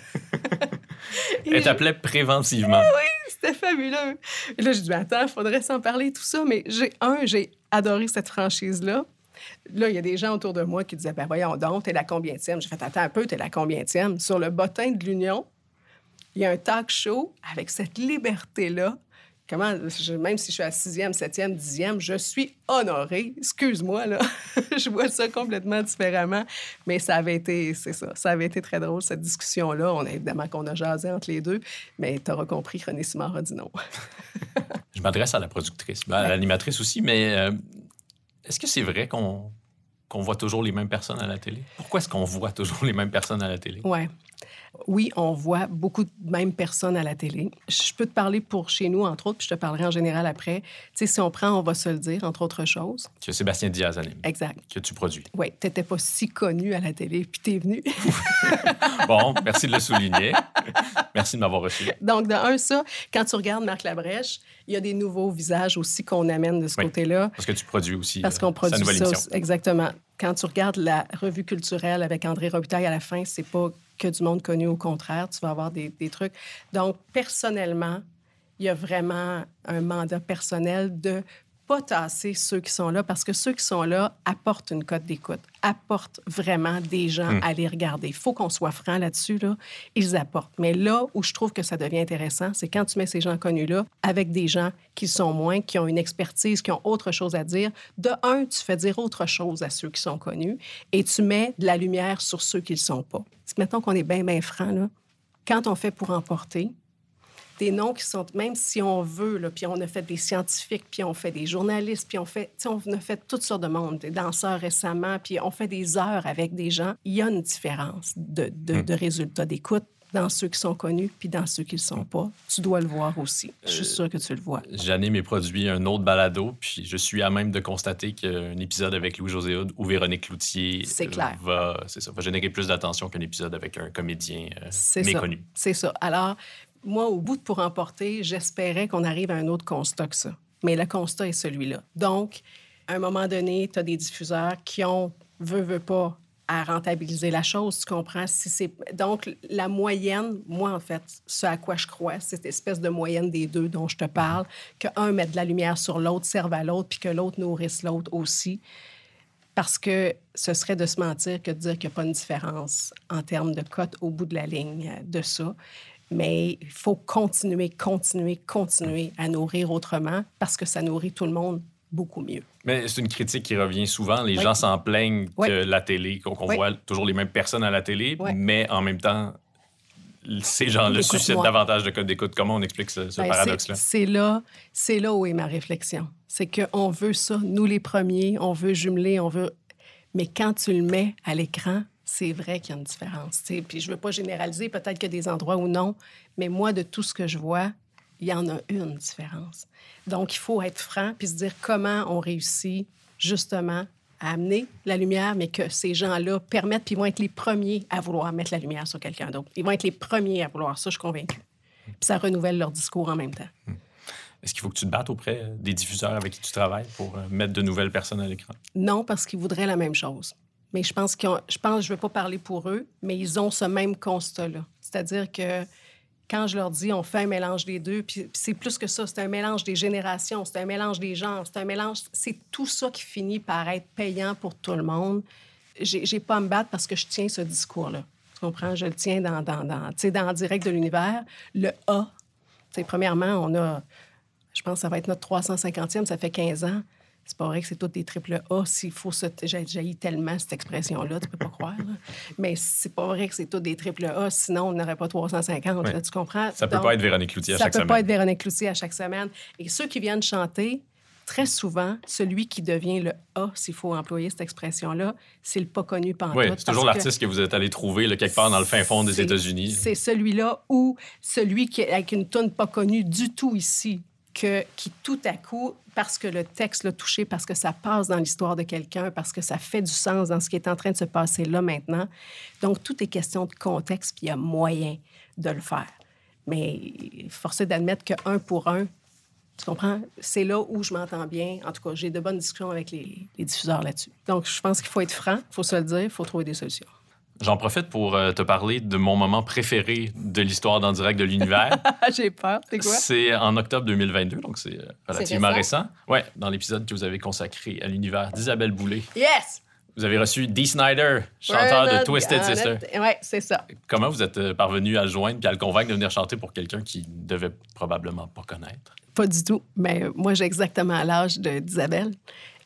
Elle t'appelait préventivement. C'était fabuleux. Et là, je dis, attends, il faudrait s'en parler, tout ça. Mais j'ai, un, j'ai adoré cette franchise-là. Là, il y a des gens autour de moi qui disaient, ben voyons donc, t'es la combientième? J'ai fait, attends un peu, t'es la combientième? Sur le bottin de l'Union, il y a un talk show avec cette liberté-là. Comment, je- même si je suis à sixième, septième, dixième, je suis honorée. Excuse-moi, là. je vois ça complètement différemment. Mais ça avait été, c'est ça, ça avait été très drôle, cette discussion-là. On a évidemment qu'on a jasé entre les deux, mais tu auras compris, René Simard a dit non. Je m'adresse à la productrice, ben, à l'animatrice aussi, mais euh, est-ce que c'est vrai qu'on voit toujours les mêmes personnes à la télé? Pourquoi est-ce qu'on voit toujours les mêmes personnes à la télé? Ouais. Oui, on voit beaucoup de mêmes personnes à la télé. Je peux te parler pour chez nous, entre autres, puis je te parlerai en général après. Tu sais, si on prend, on va se le dire, entre autres choses. Que Sébastien Diaz anime, Exact. que tu produis. Oui, t'étais pas si connu à la télé, puis t'es venu. Bon, merci de le souligner. merci de m'avoir reçu. Donc, de un, ça, quand tu regardes Marc Labrèche, il y a des nouveaux visages aussi qu'on amène de ce Oui. côté-là. Parce que tu produis aussi Parce euh, qu'on sa produit nouvelle ça émission. exactement. Quand tu regardes la revue culturelle avec André Robitaille à la fin, c'est pas que du monde connu, au contraire, tu vas avoir des, des trucs. Donc, personnellement, il y a vraiment un mandat personnel de pas tasser ceux qui sont là parce que ceux qui sont là apportent une cote d'écoute, apportent vraiment des gens Hmm. à les regarder. Il faut qu'on soit franc là-dessus. Là. Ils apportent. Mais là où je trouve que ça devient intéressant, c'est quand tu mets ces gens connus-là avec des gens qui sont moins, qui ont une expertise, qui ont autre chose à dire. De un, tu fais dire autre chose à ceux qui sont connus et tu mets de la lumière sur ceux qui ne le sont pas. Mettons qu'on est bien, bien franc, là. Quand on fait pour emporter, des noms qui sont, même si on veut, là, puis on a fait des scientifiques, puis on fait des journalistes, puis on fait, on a fait toutes sortes de monde, des danseurs récemment, puis on fait des heures avec des gens. Il y a une différence de, de, de résultats d'écoute dans ceux qui sont connus, puis dans ceux qui ne le sont pas. Tu dois le voir aussi. Je suis sûre que tu le vois. J'anime et produit un autre balado, puis je suis à même de constater qu'un épisode avec Louis-José Hood ou Véronique Cloutier C'est euh, clair. va, ça, va générer plus d'attention qu'un épisode avec un comédien euh, C'est ça. méconnu. C'est ça. Alors, moi, au bout de Pour emporter, j'espérais qu'on arrive à un autre constat que ça. Mais le constat est celui-là. Donc, à un moment donné, tu as des diffuseurs qui ont, veut, veut pas, à rentabiliser la chose, tu comprends? Si c'est... Donc, la moyenne, moi, en fait, ce à quoi je crois, cette espèce de moyenne des deux dont je te parle, qu'un mette de la lumière sur l'autre, serve à l'autre, puis que l'autre nourrisse l'autre aussi. Parce que ce serait de se mentir que de dire qu'il n'y a pas une différence en termes de cote au bout de la ligne euh, de ça. Mais il faut continuer, continuer, continuer à nourrir autrement parce que ça nourrit tout le monde beaucoup mieux. Mais c'est une critique qui revient souvent. Les Oui. gens s'en plaignent Oui. que la télé, qu'on Oui. voit toujours les mêmes personnes à la télé, mais en même temps, ces gens-là suscitent davantage de codes d'écoute. Comment on explique ce, ce Ben, paradoxe-là? c'est- C'est là, c'est là où est ma réflexion. C'est qu'on veut ça, nous les premiers, on veut jumeler, on veut. Mais quand tu le mets à l'écran, c'est vrai qu'il y a une différence. Puis je veux pas généraliser, peut-être qu'il y a des endroits où non, mais moi, de tout ce que je vois, il y en a une différence. Donc, il faut être franc puis se dire comment on réussit justement à amener la lumière, mais que ces gens-là permettent, puis ils vont être les premiers à vouloir mettre la lumière sur quelqu'un d'autre. Ils vont être les premiers à vouloir ça, je suis convaincue. Puis ça renouvelle leur discours en même temps. Est-ce qu'il faut que tu te battes auprès des diffuseurs avec qui tu travailles pour euh, mettre de nouvelles personnes à l'écran? Non, parce qu'ils voudraient la même chose. Mais je pense qu'ils je pense, je veux pas parler pour eux, mais ils ont ce même constat-là. C'est-à-dire que quand je leur dis on fait un mélange des deux, puis c'est plus que ça, c'est un mélange des générations, c'est un mélange des genres, c'est un mélange, c'est tout ça qui finit par être payant pour tout le monde. J'ai j'ai pas à me battre parce que je tiens ce discours-là. Tu comprends? Je le tiens dans, dans, dans, dans Direct de l'univers. Le A, premièrement, on a, je pense que ça va être notre 350e, ça fait 15 ans. C'est pas vrai que c'est toutes des triple A. S'il faut se. J'ai jailli tellement cette expression-là, tu peux pas croire. là. Mais c'est pas vrai que c'est toutes des triple A, sinon on n'aurait pas 350. Ouais. là, tu comprends? Ça peut pas être Véronique Cloutier à ça chaque peut semaine. pas être Véronique Cloutier à chaque semaine. Et ceux qui viennent chanter, très souvent, celui qui devient le A, s'il faut employer cette expression-là, c'est le pas connu pantoute. Oui, c'est toujours que- l'artiste que vous êtes allé trouver là, quelque part dans le fin fond des États-Unis. C'est celui-là ou celui qui avec une tonne pas connue du tout ici, qui tout à coup, parce que le texte l'a touché, parce que ça passe dans l'histoire de quelqu'un, parce que ça fait du sens dans ce qui est en train de se passer là maintenant. Donc, tout est question de contexte, puis il y a moyen de le faire. Mais forcé d'admettre que un pour un, tu comprends? C'est là où je m'entends bien. En tout cas, j'ai de bonnes discussions avec les, les diffuseurs là-dessus. Donc, je pense qu'il faut être franc, il faut se le dire, il faut trouver des solutions. J'en profite pour euh, te parler de mon moment préféré de l'histoire d'En direct de l'univers. J'ai peur. C'est quoi? c'est en octobre 2022, donc c'est euh, relativement récent? récent. Ouais, dans l'épisode que vous avez consacré à l'univers d'Isabelle Boulay. Yes! Vous avez reçu Dee Snyder, chanteur de not Twisted Sister. Ouais, c'est ça. Comment vous êtes euh, parvenu à le joindre et à le convaincre de venir chanter pour quelqu'un qui devait probablement pas connaître? Pas du tout. Mais euh, moi, j'ai exactement l'âge d'Isabelle.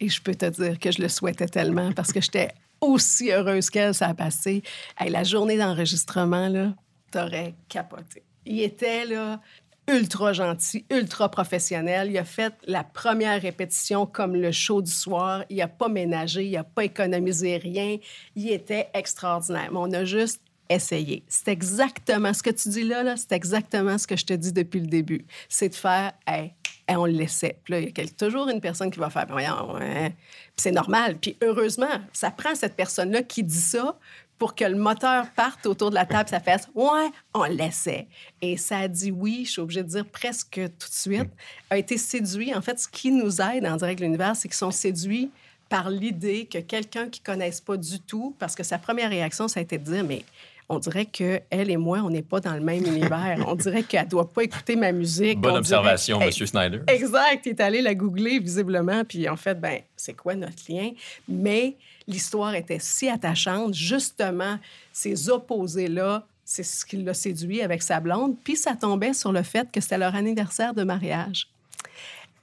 Et je peux te dire que je le souhaitais tellement parce que j'étais aussi heureuse qu'elle, ça a passé. La journée d'enregistrement, là, t'aurais capoté. Il était, là, ultra gentil, ultra professionnel. Il a fait la première répétition comme le show du soir. Il n'a pas ménagé, il n'a pas économisé rien. Il était extraordinaire. On a juste essayé. C'est exactement ce que tu dis là, c'est exactement ce que je te dis depuis le début. C'est de faire, hey, hey, on le laissait. Puis là, il y a toujours une personne qui va faire, voyons, hein. C'est normal. Puis heureusement, ça prend cette personne-là qui dit ça pour que le moteur parte autour de la table, ça fasse Ouais, on le laissait. Et ça a dit oui, je suis obligée de dire presque tout de suite, a été séduit. En fait, ce qui nous aide en direct l'univers, c'est qu'ils sont séduits par l'idée que quelqu'un qui ne connaisse pas du tout, parce que sa première réaction, ça a été de dire, mais on dirait que elle et moi, on n'est pas dans le même univers. On dirait qu'elle ne doit pas écouter ma musique. Bonne On observation, dirait- Monsieur Snyder. Exact. Il est allé la googler, visiblement. Puis en fait, ben, c'est quoi notre lien? Mais l'histoire était si attachante. Justement, ces opposés-là, c'est ce qui l'a séduit avec sa blonde. Puis ça tombait sur le fait que c'était leur anniversaire de mariage.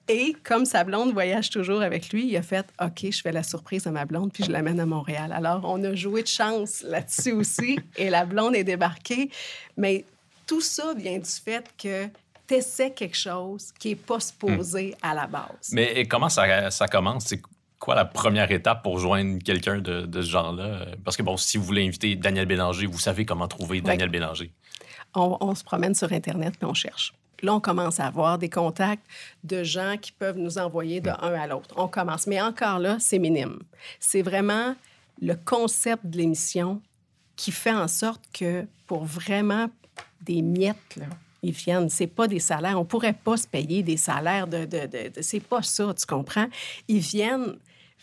Et comme sa blonde voyage toujours avec lui, il a fait OK, je fais la surprise à ma blonde, puis je l'amène à Montréal. Alors, on a joué de chance là-dessus aussi, et la blonde est débarquée. Mais tout ça vient du fait que tu essaies quelque chose qui n'est pas supposé à la base. Mais comment ça, ça commence? C'est quoi la première étape pour joindre quelqu'un de, de ce genre-là? Parce que, bon, si vous voulez inviter Daniel Bélanger, vous savez comment trouver Daniel Bélanger. on, on se promène sur Internet puis on cherche. Là, on commence à avoir des contacts de gens qui peuvent nous envoyer de un à l'autre. On commence. Mais encore là, c'est minime. C'est vraiment le concept de l'émission qui fait en sorte que pour vraiment des miettes, ils viennent. C'est pas des salaires. On pourrait pas se payer des salaires de, de- de- c'est pas ça, tu comprends? Ils viennent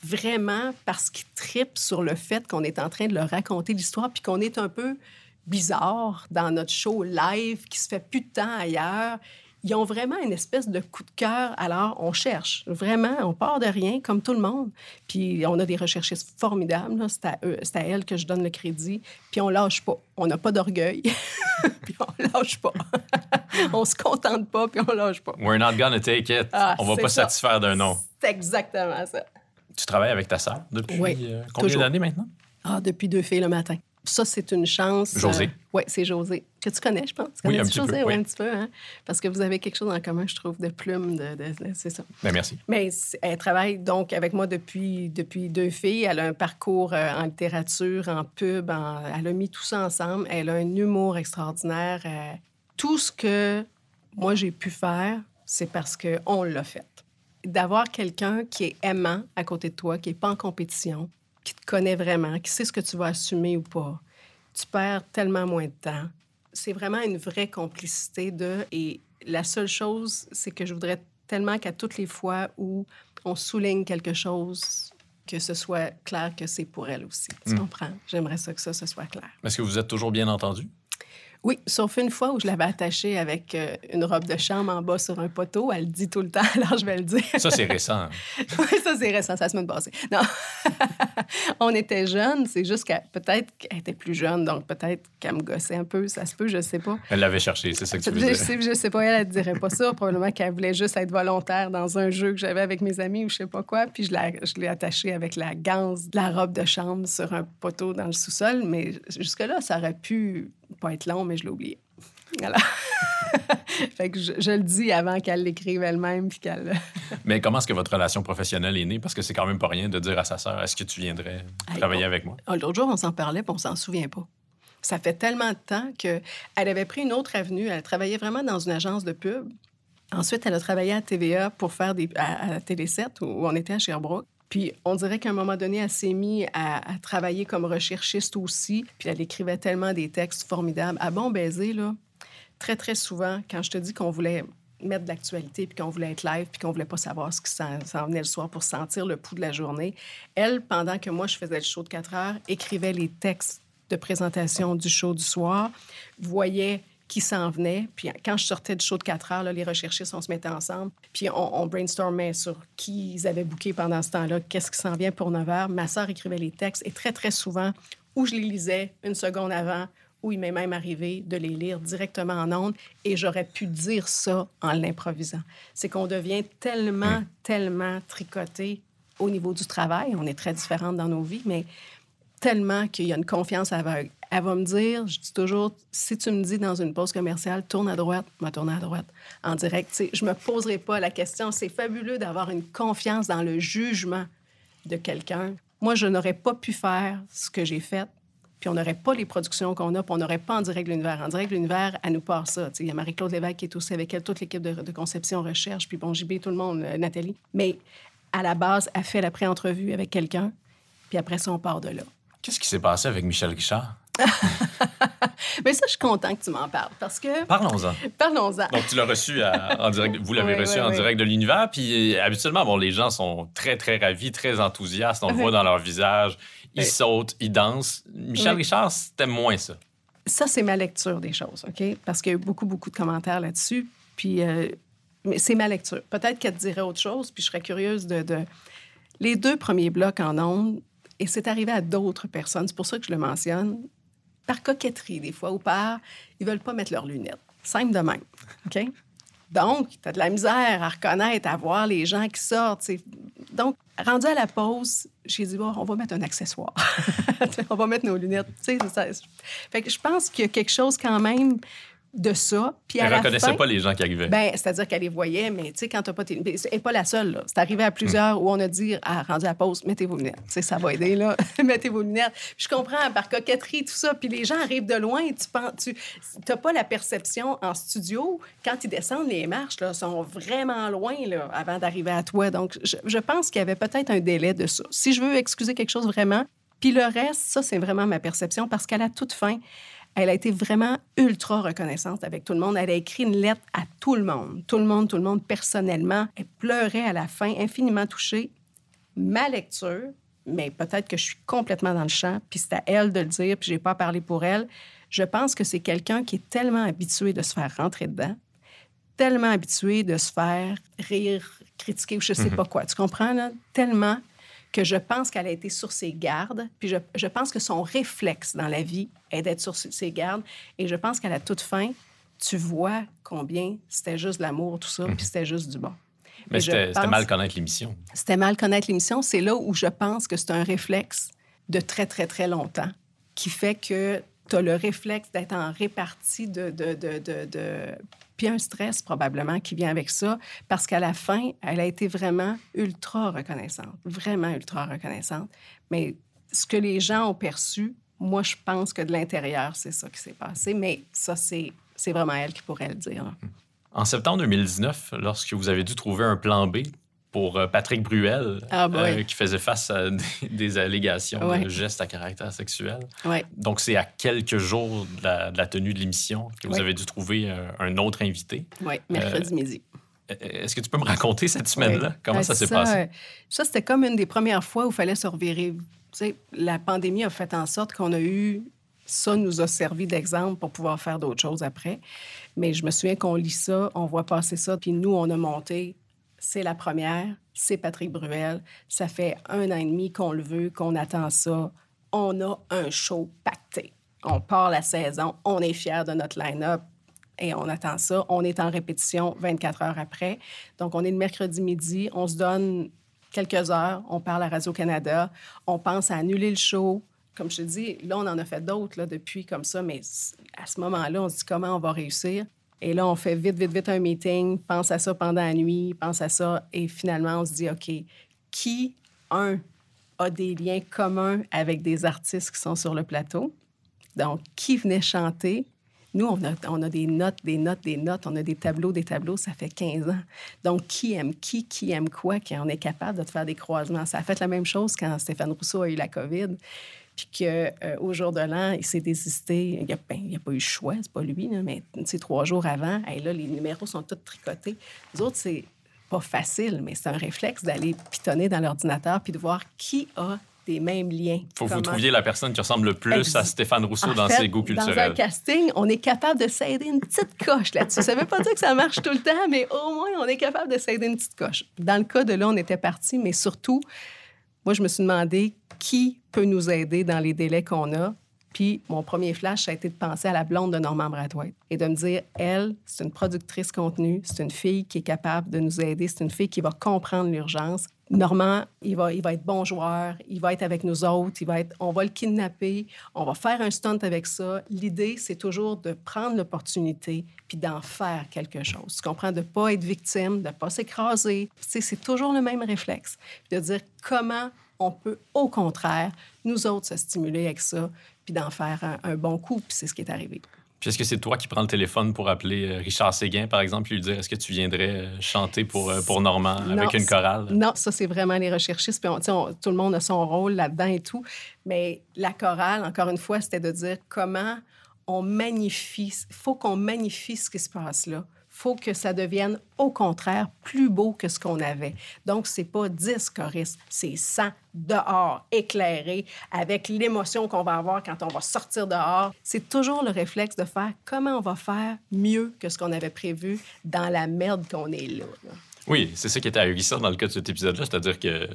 vraiment parce qu'ils tripent sur le fait qu'on est en train de leur raconter l'histoire puis qu'on est un peu bizarre dans notre show live qui se fait plus de temps ailleurs. Ils ont vraiment une espèce de coup de cœur. Alors, on cherche. Vraiment, on part de rien, comme tout le monde. Puis, on a des recherchistes formidables. C'est à, eux- c'est à elles que je donne le crédit. Puis, on lâche pas. On n'a pas d'orgueil. puis, on lâche pas. on se contente pas, puis on lâche pas. We're not gonna take it. Ah, On va pas ça. satisfaire d'un nom. C'est exactement ça. Tu travailles avec ta sœur depuis Oui, euh, combien toujours. d'années maintenant? Ah, depuis deux filles le matin. Ça, c'est une chance. José. oui, c'est José. Que tu connais, je pense. Tu Oui, un petit José? peu, Oui, un petit peu. Hein? Parce que vous avez quelque chose en commun, je trouve, de plume. De, de- de- c'est ça. Ben, merci. Mais elle travaille donc avec moi depuis, depuis deux filles. Elle a un parcours euh, en littérature, en pub. en- elle a mis tout ça ensemble. Elle a un humour extraordinaire. euh, tout ce que moi, j'ai pu faire, c'est parce qu'on l'a fait. D'avoir quelqu'un qui est aimant à côté de toi, qui n'est pas en compétition, qui te connaît vraiment, qui sait ce que tu vas assumer ou pas, tu perds tellement moins de temps. C'est vraiment une vraie complicité de... Et la seule chose, c'est que je voudrais tellement qu'à toutes les fois où on souligne quelque chose, que ce soit clair que c'est pour elle aussi. Tu Mm. comprends? J'aimerais ça que ça, ce soit clair. Est-ce que vous êtes toujours bien entendu? Oui, sauf une fois où je l'avais attachée avec euh, une robe de chambre en bas sur un poteau. Elle le dit tout le temps, alors je vais le dire. Ça, c'est récent. Oui, ça, c'est récent, c'est la semaine passée. Non. on était jeunes, c'est juste qu'elle peut-être qu'elle était plus jeune, donc peut-être qu'elle me gossait un peu, ça se peut, je sais pas. Elle l'avait cherché, c'est ça que tu veux Je dire. sais, je sais pas, elle, elle dirait pas ça. Probablement qu'elle voulait juste être volontaire dans un jeu que j'avais avec mes amis ou je sais pas quoi. Puis je l'ai, je l'ai attachée avec la ganse de la robe de chambre sur un poteau dans le sous-sol. Mais jusque-là, ça aurait pu pas être long, mais je l'ai oublié. Voilà. fait que je, je le dis avant qu'elle l'écrive elle-même puis qu'elle... Mais comment est-ce que votre relation professionnelle est née? Parce que c'est quand même pas rien de dire à sa sœur, est-ce que tu viendrais travailler bon. avec moi? Ah, L'autre jour, on s'en parlait, puis on s'en souvient pas. Ça fait tellement de temps qu'elle avait pris une autre avenue. Elle travaillait vraiment dans une agence de pub. Ensuite, elle a travaillé à TVA pour faire des... à, à Télé7, où on était à Sherbrooke. Puis on dirait qu'à un moment donné, elle s'est mise à, travailler comme recherchiste aussi. Puis elle écrivait tellement des textes formidables. À bon baiser, là, très, très souvent, quand je te dis qu'on voulait mettre de l'actualité, puis qu'on voulait être live, puis qu'on voulait pas savoir ce qui s'en s'en venait le soir pour sentir le pouls de la journée, elle, pendant que moi, je faisais le show de 4 heures, écrivait les textes de présentation du show du soir, voyait qui s'en venait. Puis quand je sortais du show de 4 heures, là, les recherchistes, on se mettait ensemble. Puis on, on brainstormait sur qui ils avaient booké pendant ce temps-là, qu'est-ce qui s'en vient pour 9 heures. Ma sœur écrivait les textes et très, très souvent, où je les lisais une seconde avant, où il m'est même arrivé de les lire directement en ondes et j'aurais pu dire ça en l'improvisant. C'est qu'on devient tellement, tellement tricoté au niveau du travail. On est très différentes dans nos vies, mais tellement qu'il y a une confiance aveugle. Elle va me dire, je dis toujours, si tu me dis dans une pause commerciale, tourne à droite, je vais tourner à droite en direct. Tu sais, je me poserai pas la question. C'est fabuleux d'avoir une confiance dans le jugement de quelqu'un. Moi, je n'aurais pas pu faire ce que j'ai fait, puis on n'aurait pas les productions qu'on a, puis on n'aurait pas en direct l'univers. En direct l'univers, elle nous part ça. Il y a Marie-Claude Lévesque qui est aussi avec elle, toute l'équipe de, de conception, recherche, puis bon, JB, tout le monde, euh, Nathalie. Mais à la base, elle fait la pré-entrevue avec quelqu'un, puis après ça, on part de là. Qu'est-ce qui s'est passé avec Michel Richard? Mais ça, je suis content que tu m'en parles parce que. Parlons-en. Parlons-en. Donc, tu l'as reçu à- en direct. Vous l'avez Oui, reçu oui, en oui. direct de l'univers. Puis, euh, habituellement, bon, les gens sont très, très ravis, très enthousiastes. On le voit dans leur visage. Ils Oui. sautent, ils dansent. Michel Oui. Richard, c'était moins ça. Ça, c'est ma lecture des choses, OK? Parce qu'il y a eu beaucoup, beaucoup de commentaires là-dessus. Puis, euh, mais c'est ma lecture. Peut-être qu'elle te dirait autre chose, puis je serais curieuse de. de- Les deux premiers blocs en ondes, et c'est arrivé à d'autres personnes, c'est pour ça que je le mentionne, par coquetterie, des fois, ou par. Ils veulent pas mettre leurs lunettes. Simple de même, OK? Donc, tu as de la misère à reconnaître, à voir les gens qui sortent. Donc, rendu à la pause, j'ai dit, bon, on va mettre un accessoire. on va mettre nos lunettes. Ça. Fait je pense qu'il y a quelque chose quand même de ça. Puis Elle la reconnaissait fin, pas les gens qui arrivaient. ben, c'est-à-dire qu'elle les voyait, mais tu sais, quand t'as pas tes... Elle n'est pas la seule, là. C'est arrivé à plusieurs où on a dit, ah, rendu à la pause, mettez vos lunettes. Tu sais, ça va aider, là. mettez vos lunettes. Puis je comprends, par coquetterie, tout ça. Puis les gens arrivent de loin, tu penses... Tu n'as pas la perception en studio, quand ils descendent les marches, là, sont vraiment loin, là, avant d'arriver à toi. Donc, je, je pense qu'il y avait peut-être un délai de ça. Si je veux excuser quelque chose vraiment, puis le reste, ça, c'est vraiment ma perception, parce qu'à la toute fin, elle a été vraiment ultra reconnaissante avec tout le monde. Elle a écrit une lettre à tout le monde, tout le monde, tout le monde personnellement. Elle pleurait à la fin, infiniment touchée. Ma lecture, mais peut-être que je suis complètement dans le champ, puis c'est à elle de le dire, puis j'ai pas parlé pour elle. Je pense que c'est quelqu'un qui est tellement habitué de se faire rentrer dedans, tellement habitué de se faire rire, critiquer ou je sais pas quoi. Tu comprends, là? Tellement que je pense qu'elle a été sur ses gardes. Puis je, je pense que son réflexe dans la vie est d'être sur ses gardes. Et je pense qu'à la toute fin, tu vois combien c'était juste de l'amour, tout ça, puis c'était juste du bon. Mais c'était mal connaître l'émission. C'était mal connaître l'émission. C'est là où je pense que c'est un réflexe de très, très, très longtemps qui fait que tu as le réflexe d'être en répartie de, de, de, de, Puis un stress probablement qui vient avec ça, parce qu'à la fin, elle a été vraiment ultra reconnaissante, vraiment ultra reconnaissante. Mais ce que les gens ont perçu, moi, je pense que de l'intérieur, c'est ça qui s'est passé. Mais ça, c'est vraiment elle qui pourrait le dire. En septembre 2019, lorsque vous avez dû trouver un plan B pour euh, Patrick Bruel, Ah, bah euh, qui faisait face à des, des allégations Ouais. de gestes à caractère sexuel. Ouais. Donc, c'est à quelques jours de la, de la tenue de l'émission que vous avez dû trouver euh, un autre invité. Oui, mercredi midi. Euh, Est-ce que tu peux me raconter cette semaine-là? Comment ça s'est passé? Ça, c'était comme une des premières fois où il fallait se revirer. La pandémie a fait en sorte qu'on a eu... Ça nous a servi d'exemple pour pouvoir faire d'autres choses après. Mais je me souviens qu'on lit ça, on voit passer ça, puis nous, on a monté. C'est la première, c'est Patrick Bruel. Ça fait un an et demi qu'on le veut, qu'on attend ça. On a un show pacté. On part la saison, on est fiers de notre line-up et on attend ça. On est en répétition 24 heures après. Donc, on est le mercredi midi, on se donne quelques heures, on parle à Radio-Canada, on pense à annuler le show. Comme je te dis, là, on en a fait d'autres depuis comme ça, mais à ce moment-là, on se dit comment on va réussir. Et là, on fait vite, vite, vite un meeting, pense à ça pendant la nuit, pense à ça, et finalement, on se dit, OK, qui, un, a des liens communs avec des artistes qui sont sur le plateau? Donc, qui venait chanter? Nous, on a, on a des notes, des notes, des notes. On a des tableaux, des tableaux. Ça fait 15 ans. Donc, qui aime qui, qui aime quoi, qu'on est capable de faire des croisements? Ça a fait la même chose quand Stéphane Rousseau a eu la COVID. Puis qu'au jour de l'an, il s'est désisté. Il n'y a, ben, il a pas eu le choix, c'est pas lui, là, mais trois jours avant, hey, là, les numéros sont tous tricotés. Les autres, c'est pas facile, mais c'est un réflexe d'aller pitonner dans l'ordinateur puis de voir qui a des mêmes liens. faut que vous trouviez la personne qui ressemble le plus Ex- à Stéphane Rousseau en dans fait, ses goûts Dans un culturels. casting, on est capable de s'aider une petite coche là-dessus. Ça ne veut pas dire que ça marche tout le temps, mais au moins, on est capable de s'aider une petite coche. Dans le cas de là, on était parti, mais surtout, moi, je me suis demandé qui peut nous aider dans les délais qu'on a. Puis mon premier flash, ça a été de penser à la blonde de Norman Brathwaite et de me dire, elle, c'est une productrice contenu, c'est une fille qui est capable de nous aider, c'est une fille qui va comprendre l'urgence. Normand, il va, il va être bon joueur, il va être avec nous autres, il va être, on va le kidnapper, on va faire un stunt avec ça. L'idée, c'est toujours de prendre l'opportunité puis d'en faire quelque chose. Tu comprends? De ne pas être victime, de ne pas s'écraser. C'est toujours le même réflexe. De dire comment on peut, au contraire, nous autres, se stimuler avec ça puis d'en faire un, un bon coup. Puis c'est ce qui est arrivé. Puis est-ce que c'est toi qui prends le téléphone pour appeler euh, Richard Séguin, par exemple, et lui dire est-ce que tu viendrais euh, chanter pour, euh, pour Normand Non, avec une chorale? Non, ça, c'est vraiment les recherchistes. Puis on- tout le monde a son rôle là-dedans et tout. Mais la chorale, encore une fois, c'était de dire comment on magnifie. Il faut qu'on magnifie ce qui se passe là. Faut que ça devienne, au contraire, plus beau que ce qu'on avait. Donc, c'est pas 10 choristes, c'est 100 dehors, éclairés, avec l'émotion qu'on va avoir quand on va sortir dehors. C'est toujours le réflexe de faire comment on va faire mieux que ce qu'on avait prévu dans la merde qu'on est là. Oui, c'est ça qui était ahurissant dans le cas de cet épisode-là, c'est-à-dire que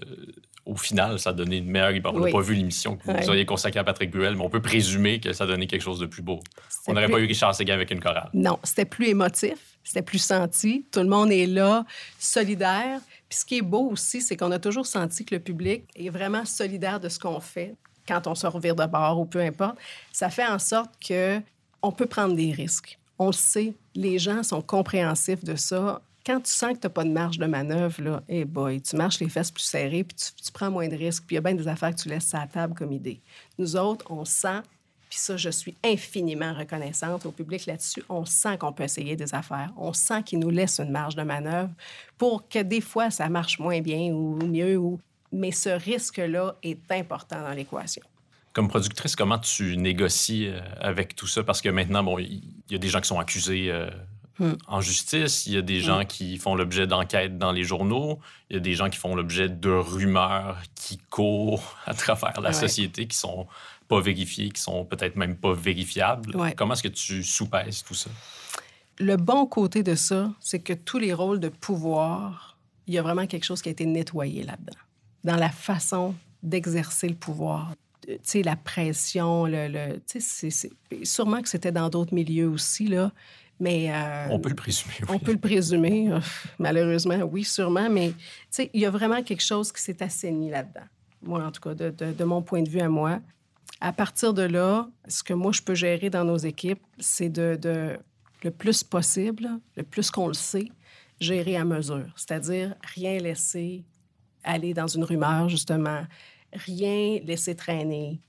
au final, ça a donné une meilleure. On n'a Oui. pas vu l'émission que vous Ouais. auriez consacrée à Patrick Bruel, mais on peut présumer que ça a donné quelque chose de plus beau. On n'aurait plus- pas eu Richard Séguin avec une chorale. Non, c'était plus émotif, c'était plus senti. Tout le monde est là, solidaire. Puis ce qui est beau aussi, c'est qu'on a toujours senti que le public est vraiment solidaire de ce qu'on fait quand on se revire de bord ou peu importe. Ça fait en sorte que on peut prendre des risques. On le sait, les gens sont compréhensifs de ça. Quand tu sens que tu n'as pas de marge de manœuvre, là, hey boy, tu marches les fesses plus serrées, puis tu, prends moins de risques, puis il y a bien des affaires que tu laisses à la table comme idée. Nous autres, on sent puis ça, je suis infiniment reconnaissante au public là-dessus. On sent qu'on peut essayer des affaires. On sent qu'ils nous laissent une marge de manœuvre pour que des fois, ça marche moins bien ou mieux. Mais ce risque-là est important dans l'équation. Comme productrice, comment tu négocies euh, avec tout ça? Parce que maintenant, bon, il y a des gens qui sont accusés Hmm. en justice, il y a des gens qui font l'objet d'enquêtes dans les journaux, il y a des gens qui font l'objet de rumeurs qui courent à travers la Ouais. société, qui sont pas vérifiées, qui sont peut-être même pas vérifiables. Ouais. Comment est-ce que tu soupèses tout ça? Le bon côté de ça, c'est que tous les rôles de pouvoir, il y a vraiment quelque chose qui a été nettoyé là-dedans. Dans la façon d'exercer le pouvoir. Tu sais, la pression, le... le- tu sais, c'est- c'est- sûrement que c'était dans d'autres milieux aussi, là. Mais... euh, On peut le présumer, oui. On peut le présumer. Malheureusement, oui, sûrement. Mais il y a vraiment quelque chose qui s'est assaini là-dedans. Moi, en tout cas, de, de- de mon point de vue à moi. À partir de là, ce que moi, je peux gérer dans nos équipes, c'est de, de- le plus possible, le plus qu'on le sait, gérer à mesure. C'est-à-dire rien laisser aller dans une rumeur, justement, rien laisser traîner.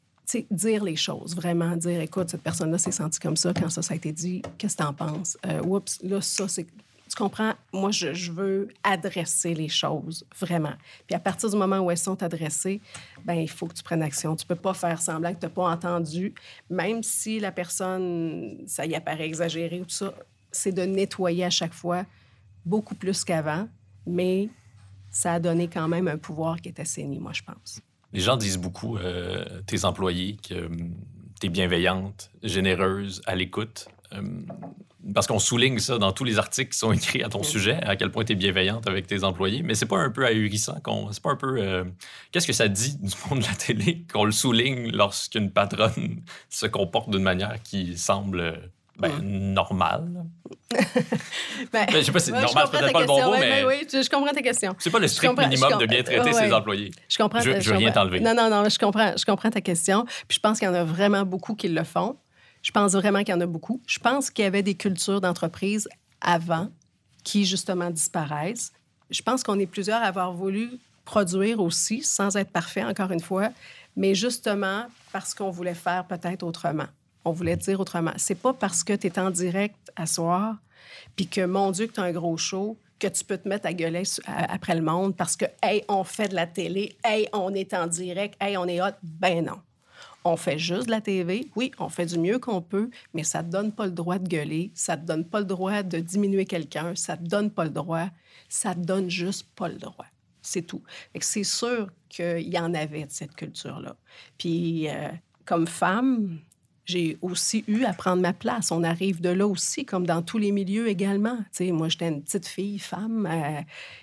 Dire les choses, vraiment dire, écoute, cette personne-là s'est sentie comme ça quand ça, a été dit, qu'est-ce que t'en penses? Euh, oups, là, ça, c'est... Tu comprends? Moi, je, je veux adresser les choses, vraiment. Puis à partir du moment où elles sont adressées, ben il faut que tu prennes action. Tu peux pas faire semblant que tu n'as pas entendu, même si la personne, ça y apparaît exagéré ou tout ça. C'est de nettoyer à chaque fois beaucoup plus qu'avant, mais ça a donné quand même un pouvoir qui est assaini, moi, je pense. Les gens disent beaucoup, euh, tes employés, que tu es bienveillante, généreuse, à l'écoute. Euh, parce qu'on souligne ça dans tous les articles qui sont écrits à ton sujet, à quel point tu es bienveillante avec tes employés. Mais c'est pas un peu ahurissant qu'on. C'est pas un peu. euh, Qu'est-ce que ça dit du monde de la télé qu'on le souligne lorsqu'une patronne se comporte d'une manière qui semble euh, ben, normale? Ben, Ben, je sais pas si ouais, normal, c'est peut-être pas le bon question. mot, mais- ouais, oui, je, je comprends ta question. C'est pas le strict minimum de bien traiter ouais. ses employés. Je comprends. Je- je veux rien t'enlever. Non, non, non, je comprends, je comprends ta question. Puis je pense qu'il y en a vraiment beaucoup qui le font. Je pense vraiment qu'il y en a beaucoup. Je pense qu'il y avait des cultures d'entreprise avant qui, justement, disparaissent. Je pense qu'on est plusieurs à avoir voulu produire aussi, sans être parfait, encore une fois, mais justement parce qu'on voulait faire peut-être autrement. On voulait dire autrement. C'est pas parce que tu es en direct à soir, puis que, mon Dieu, que tu as un gros show, que tu peux te mettre à gueuler après le monde parce que, hey, on fait de la télé, hey, on est en direct, hey, on est hot. Ben non. On fait juste de la TV. Oui, on fait du mieux qu'on peut, mais ça ne te donne pas le droit de gueuler, ça ne te donne pas le droit de diminuer quelqu'un, ça ne te donne pas le droit, ça te donne juste pas le droit. C'est tout. C'est sûr qu'il y en avait de cette culture-là. Puis, euh, comme femme, j'ai aussi eu à prendre ma place. On arrive de là aussi, comme dans tous les milieux également. Tu sais, moi, j'étais une petite fille, femme, euh,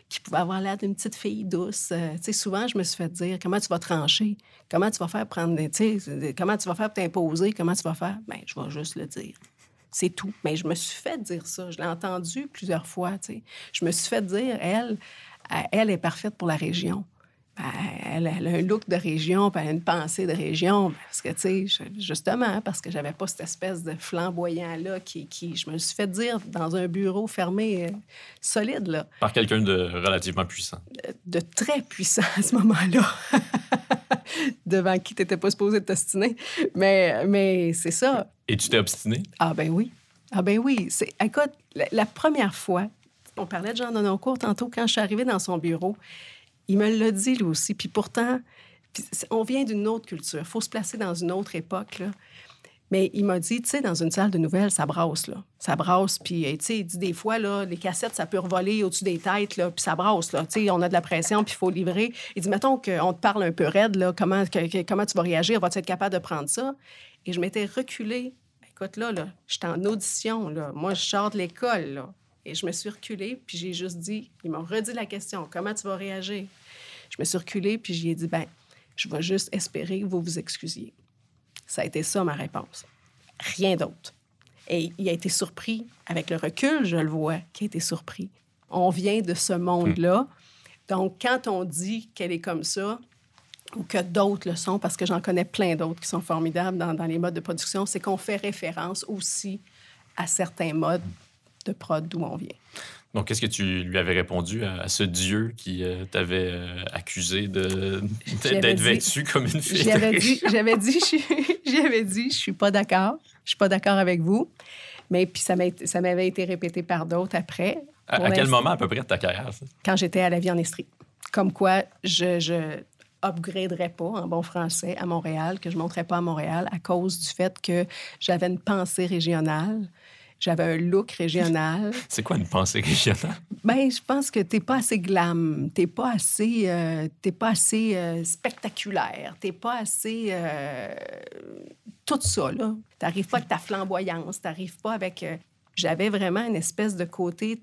qui pouvait avoir l'air d'une petite fille douce. Euh, souvent, je me suis fait dire comment tu vas trancher, comment tu vas faire prendre, comment tu vas faire t'imposer, comment tu vas faire? Bien, je vais juste le dire. C'est tout. Mais je me suis fait dire ça. Je l'ai entendu plusieurs fois. tu sais. Je me suis fait dire, elle, euh, elle est parfaite pour la région. Ben, elle, elle a un look de région, puis elle a une pensée de région. Parce que, tu sais, justement, parce que j'avais pas cette espèce de flamboyant-là qui, qui, je me suis fait dire dans un bureau fermé, euh, solide, là, Par quelqu'un de relativement puissant. de très puissant à ce moment-là, devant qui tu n'étais pas supposé t'ostiner. Mais, mais c'est ça. Et tu t'es obstiné? Ah ben oui. Ah ben oui. C'est, écoute, la, la première fois, on parlait de Jean Dononcourt tantôt, quand je suis arrivée dans son bureau, il me l'a dit lui aussi. Puis pourtant, on vient d'une autre culture. Il faut se placer dans une autre époque. Mais il m'a dit, tu sais, dans une salle de nouvelles, ça brasse, là. Ça brasse, puis, euh, tu sais, il dit des fois, là, les cassettes, ça peut revoler au-dessus des têtes, là, puis ça brasse, là. Tu sais, on a de la pression, puis il faut livrer. Il dit, mettons qu'on te parle un peu raide, là, comment, que- comment tu vas réagir? Vas-tu être capable de prendre ça? Et je m'étais reculée. Écoute, là, là, j'étais en audition, là. Moi, je sors de l'école, là. Et je me suis reculée, puis j'ai juste dit, ils m'ont redit la question, comment tu vas réagir? Je me suis reculée, puis j'y ai dit, ben, je vais juste espérer que vous vous excusiez. Ça a été ça ma réponse. Rien d'autre. Et il a été surpris. Avec le recul, je le vois, qu'il a été surpris. On vient de ce monde-là. Donc, quand on dit qu'elle est comme ça, ou que d'autres le sont, parce que j'en connais plein d'autres qui sont formidables dans, dans les modes de production, c'est qu'on fait référence aussi à certains modes de prod d'où on vient. Donc, qu'est-ce que tu lui avais répondu à, à ce dieu qui euh, t'avait euh, accusé de, d'être vêtu comme une fille? J'avais dit, j'avais dit, je- j'avais dit, je suis pas d'accord, je suis pas d'accord avec vous. Mais puis ça, ça m'avait été répété par d'autres après. À, quel moment à peu près de ta carrière, ça? Quand j'étais à la vie en Estrie. Comme quoi, je, je upgraderais pas, en bon français, à Montréal, que je monterais pas à Montréal à cause du fait que j'avais une pensée régionale, j'avais un look régional. C'est quoi une pensée régionale? Ben, je pense que t'es pas assez glam, t'es pas assez, euh, t'es pas assez euh, spectaculaire, t'es pas assez euh, tout ça là. T'arrives pas avec ta flamboyance, t'arrives pas avec. euh, J'avais vraiment une espèce de côté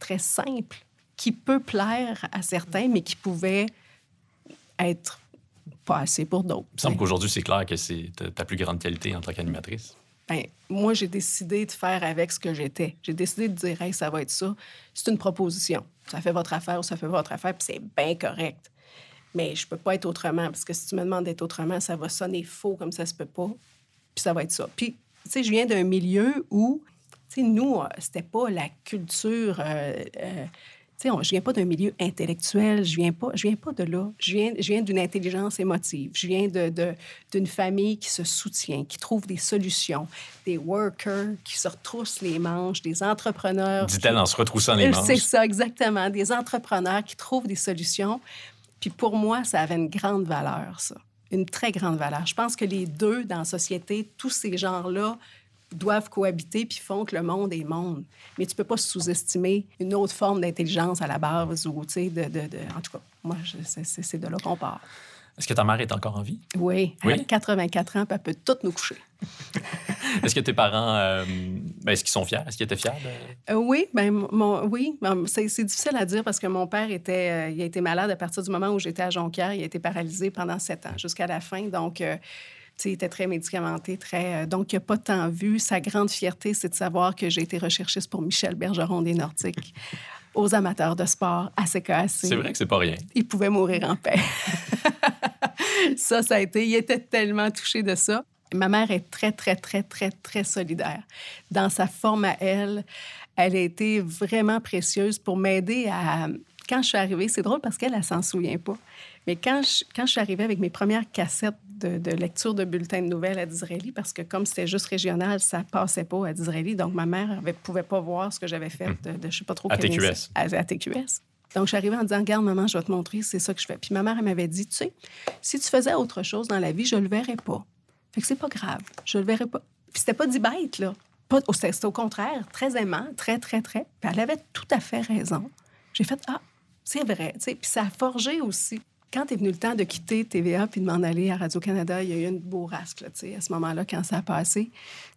très simple qui peut plaire à certains, mais qui pouvait être pas assez pour d'autres. Il me semble qu'aujourd'hui, c'est clair que c'est ta, ta plus grande qualité en tant qu'animatrice. Ben, moi, j'ai décidé de faire avec ce que j'étais. J'ai décidé de dire, hey, ça va être ça. C'est une proposition. Ça fait votre affaire ou ça fait votre affaire, puis c'est bien correct. Mais je peux pas être autrement, parce que si tu me demandes d'être autrement, ça va sonner faux comme ça se peut pas. Puis ça va être ça. Puis, tu sais, je viens d'un milieu où, tu sais, nous, euh, c'était pas la culture. euh, euh, sais, je viens pas d'un milieu intellectuel, je viens pas, je viens pas de là. Je viens, je viens d'une intelligence émotive. Je viens de, de- d'une famille qui se soutient, qui trouve des solutions, des workers qui se retroussent les manches, des entrepreneurs. Dit-elle en se retroussant les Euh, manches. C'est ça, exactement. Des entrepreneurs qui trouvent des solutions. Puis pour moi, ça avait une grande valeur, ça. Une très grande valeur. Je pense que les deux, dans la société, tous ces genres-là doivent cohabiter puis font que le monde est monde. Mais tu peux pas sous-estimer une autre forme d'intelligence à la base ou, tu sais, de, de, de- En tout cas, moi, c'est- de là qu'on part. Est-ce que ta mère est encore en vie? Oui, Oui? elle a 84 ans, puis elle peut toutes nous coucher. Est-ce que tes parents, euh, ben, est-ce qu'ils sont fiers? Est-ce qu'ils étaient fiers? de- Euh, oui, ben, mon, oui, ben, c'est c'est difficile à dire parce que mon père était, euh, il a été malade à partir du moment où j'étais à Jonquière. Il a été paralysé pendant sept ans jusqu'à la fin. Donc, il était très médicamenté, très. euh, donc, il n'a pas tant vu. Sa grande fierté, c'est de savoir que j'ai été recherchiste pour Michel Bergeron des Nordiques. Aux amateurs de sport, à CKAC. C'est vrai que c'est pas rien. Il pouvait mourir en paix. ça, ça a été. Il était tellement touché de ça. Ma mère est très, très, très, très, très solidaire. Dans sa forme à elle, elle a été vraiment précieuse pour m'aider à. Quand je suis arrivée, c'est drôle parce qu'elle, elle s'en souvient pas. Mais quand je, quand je suis arrivée avec mes premières cassettes de, de lecture de bulletins de nouvelles à Disraeli, parce que comme c'était juste régional, ça passait pas à Disraeli. Donc, ma mère ne pouvait pas voir ce que j'avais fait de, de je sais pas trop À TQS. à, à TQS. Donc, je suis arrivée en disant, regarde, maman, je vais te montrer, c'est ça que je fais. Puis ma mère, elle m'avait dit, tu sais, si tu faisais autre chose dans la vie, je le verrais pas. Fait que c'est pas grave, je le verrais pas. Puis c'était pas dit bête, là. C'était au contraire, très aimant, très, très, très. Puis elle avait tout à fait raison. J'ai fait, ah, c'est vrai, tu sais. Puis ça a forgé aussi. Quand est venu le temps de quitter TVA puis de m'en aller à Radio-Canada, il y a eu une bourrasque, là, tu sais, à ce moment-là, quand ça a passé.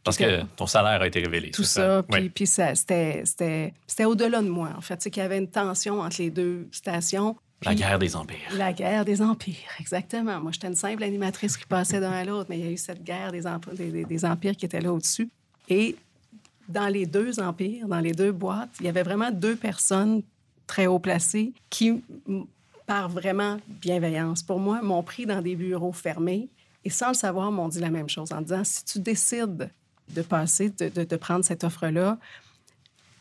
Parce que ton salaire a été révélé. tout c'est ça. Puis, ça, c'était, au-delà de moi, en fait. C'est qu'il y avait une tension entre les deux stations. La guerre des empires. La guerre des empires, exactement. Moi, j'étais une simple animatrice qui passait d'un à l'autre, mais il y a eu cette guerre des, emp- des- des- des empires qui étaient là au-dessus. Et dans les deux empires, dans les deux boîtes, il y avait vraiment deux personnes très haut placées qui, par vraiment bienveillance, pour moi, m'ont pris dans des bureaux fermés et sans le savoir, m'ont dit la même chose en disant, si tu décides de passer, de, de- de prendre cette offre-là,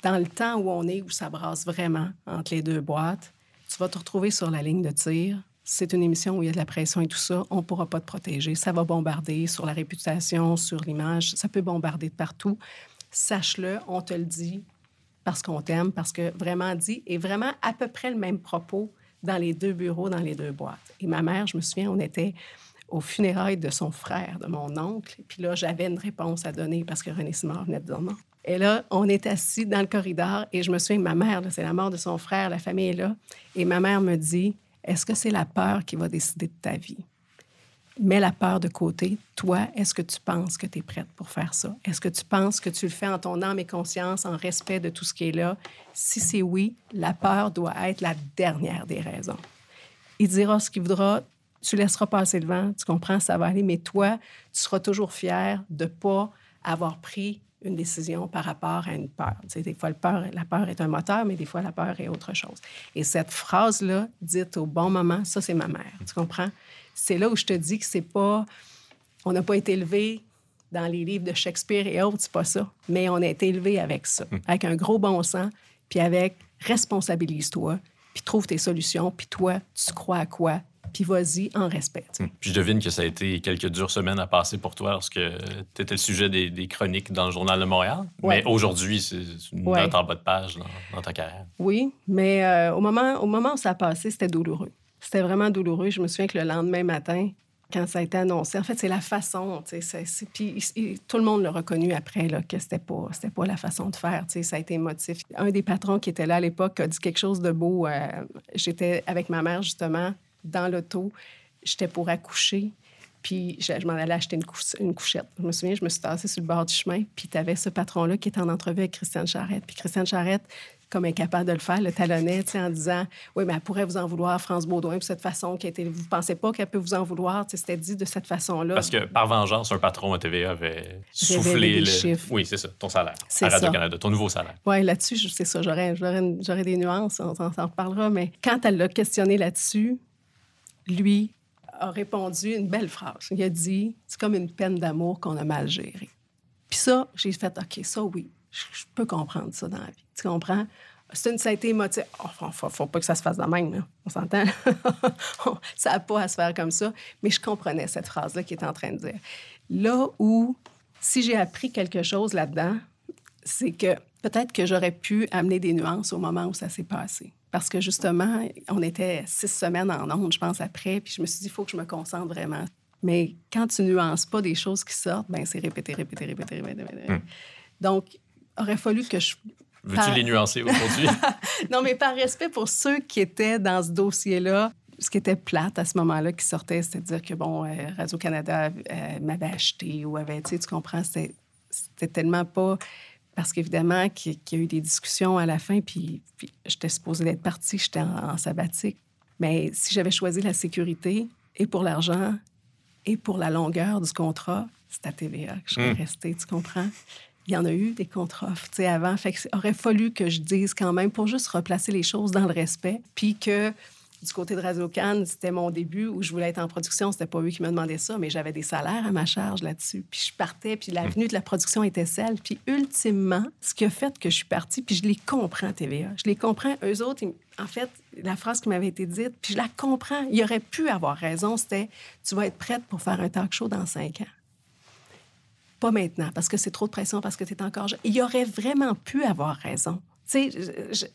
dans le temps où on est, où ça brasse vraiment entre les deux boîtes, tu vas te retrouver sur la ligne de tir c'est une émission où il y a de la pression et tout ça, on ne pourra pas te protéger. Ça va bombarder sur la réputation, sur l'image. Ça peut bombarder de partout. Sache-le, on te le dit parce qu'on t'aime, parce que vraiment dit, et vraiment à peu près le même propos dans les deux bureaux, dans les deux boîtes. Et ma mère, je me souviens, on était au funérailles de son frère, de mon oncle. Puis là, j'avais une réponse à donner parce que René Simard venait de non. Et là, on est assis dans le corridor et je me souviens, ma mère, c'est la mort de son frère, la famille est là. Et ma mère me dit, est-ce que c'est la peur qui va décider de ta vie? Mets la peur de côté. Toi, est-ce que tu penses que tu es prête pour faire ça? Est-ce que tu penses que tu le fais en ton âme et conscience, en respect de tout ce qui est là? Si c'est oui, la peur doit être la dernière des raisons. Il dira ce qu'il voudra, tu laisseras passer le vent, tu comprends, ça va aller, mais toi, tu seras toujours fier de ne pas avoir pris une décision par rapport à une peur. Des fois, la peur est un moteur, mais des fois, la peur est autre chose. Et cette phrase-là, dite au bon moment, ça, c'est ma mère. Tu comprends? C'est là où je te dis que c'est pas... On n'a pas été élevé dans les livres de Shakespeare et autres, c'est pas ça. Mais on a été élevé avec ça, avec un gros bon sens, puis avec responsabilise-toi, puis trouve tes solutions, puis toi, tu crois à quoi, puis vas-y en respect. sais. Puis je devine que ça a été quelques dures semaines à passer pour toi lorsque tu étais le sujet des, des chroniques dans le Journal de Montréal. Ouais. Mais aujourd'hui, c'est une Ouais. note en bas de page dans, dans ta carrière. Oui, mais euh, au, moment, au moment où ça a passé, c'était douloureux. C'était vraiment douloureux. Je me souviens que le lendemain matin, quand ça a été annoncé, en fait, c'est la façon, c'est- c'est- puis tout le monde l'a reconnu après, là, que c'était pas, pas la façon de faire, ça a été émotif. Un des patrons qui était là à l'époque a dit quelque chose de beau. euh, J'étais avec ma mère, justement, dans l'auto. J'étais pour accoucher. Puis je, je m'en allais acheter une, couche- une couchette. Je me souviens, je me suis tassée sur le bord du chemin. Puis tu avais ce patron-là qui était en entrevue avec Christiane Charrette. Puis Christiane Charrette, comme incapable de le faire, le talonnait en disant Oui, mais elle pourrait vous en vouloir, France Baudouin, pour cette façon qui été. Vous pensez pas qu'elle peut vous en vouloir C'était dit de cette façon-là. Parce que par vengeance, un patron à TVA avait soufflé le... chiffres. Oui, c'est ça, ton salaire C'est à. Radio-Canada, ton nouveau salaire. Oui, là-dessus, c'est ça, j'aurais, des nuances, on s'en reparlera, mais quand elle l'a questionné là-dessus, lui a répondu une belle phrase. Il a dit C'est comme une peine d'amour qu'on a mal gérée. Puis ça, j'ai fait OK, ça oui, je, peux comprendre ça dans la vie. Tu comprends? C'est une, ça a été émotif. Oh, faut, pas que ça se fasse de même, là. on s'entend? ça n'a pas à se faire comme ça. Mais je comprenais cette phrase-là qu'il était en train de dire. Là où, si j'ai appris quelque chose là-dedans, c'est que peut-être que j'aurais pu amener des nuances au moment où ça s'est passé. Parce que justement, on était six semaines en ondes, je pense, après, puis je me suis dit, il faut que je me concentre vraiment. Mais quand tu nuances pas des choses qui sortent, ben c'est répété, répété, répété, répété. répété. Donc, aurait fallu que je... Veux-tu Par- les nuancer aujourd'hui? Non, mais par respect pour ceux qui étaient dans ce dossier-là, ce qui était plate à ce moment-là qui sortait, c'était de dire que, bon, euh, Radio-Canada euh, m'avait acheté ou avait, tu sais, tu comprends, c'était tellement pas... Parce qu'évidemment, qu'il y a eu des discussions à la fin, puis, puis j'étais supposée d'être partie, j'étais en, en sabbatique. Mais si j'avais choisi la sécurité, et pour l'argent, et pour la longueur du contrat, c'est à TVA que je serais Mm. restée, tu comprends? Il y en a eu des contrats, tu sais, avant. Fait que aurait fallu que je dise quand même, pour juste replacer les choses dans le respect, puis que du côté de Radio Cannes, c'était mon début où je voulais être en production. C'était pas eux qui me demandaient ça, mais j'avais des salaires à ma charge là-dessus. Puis je partais, puis l'avenue de la production était celle. Puis ultimement, ce qui a fait que je suis partie, puis je les comprends, TVA. Je les comprends. Eux autres, en fait, la phrase qui m'avait été dite, puis je la comprends. Il aurait pu avoir raison. C'était Tu vas être prête pour faire un talk show dans cinq ans. Pas maintenant, parce que c'est trop de pression, parce que tu es encore jeune. Il aurait vraiment pu avoir raison. Sais,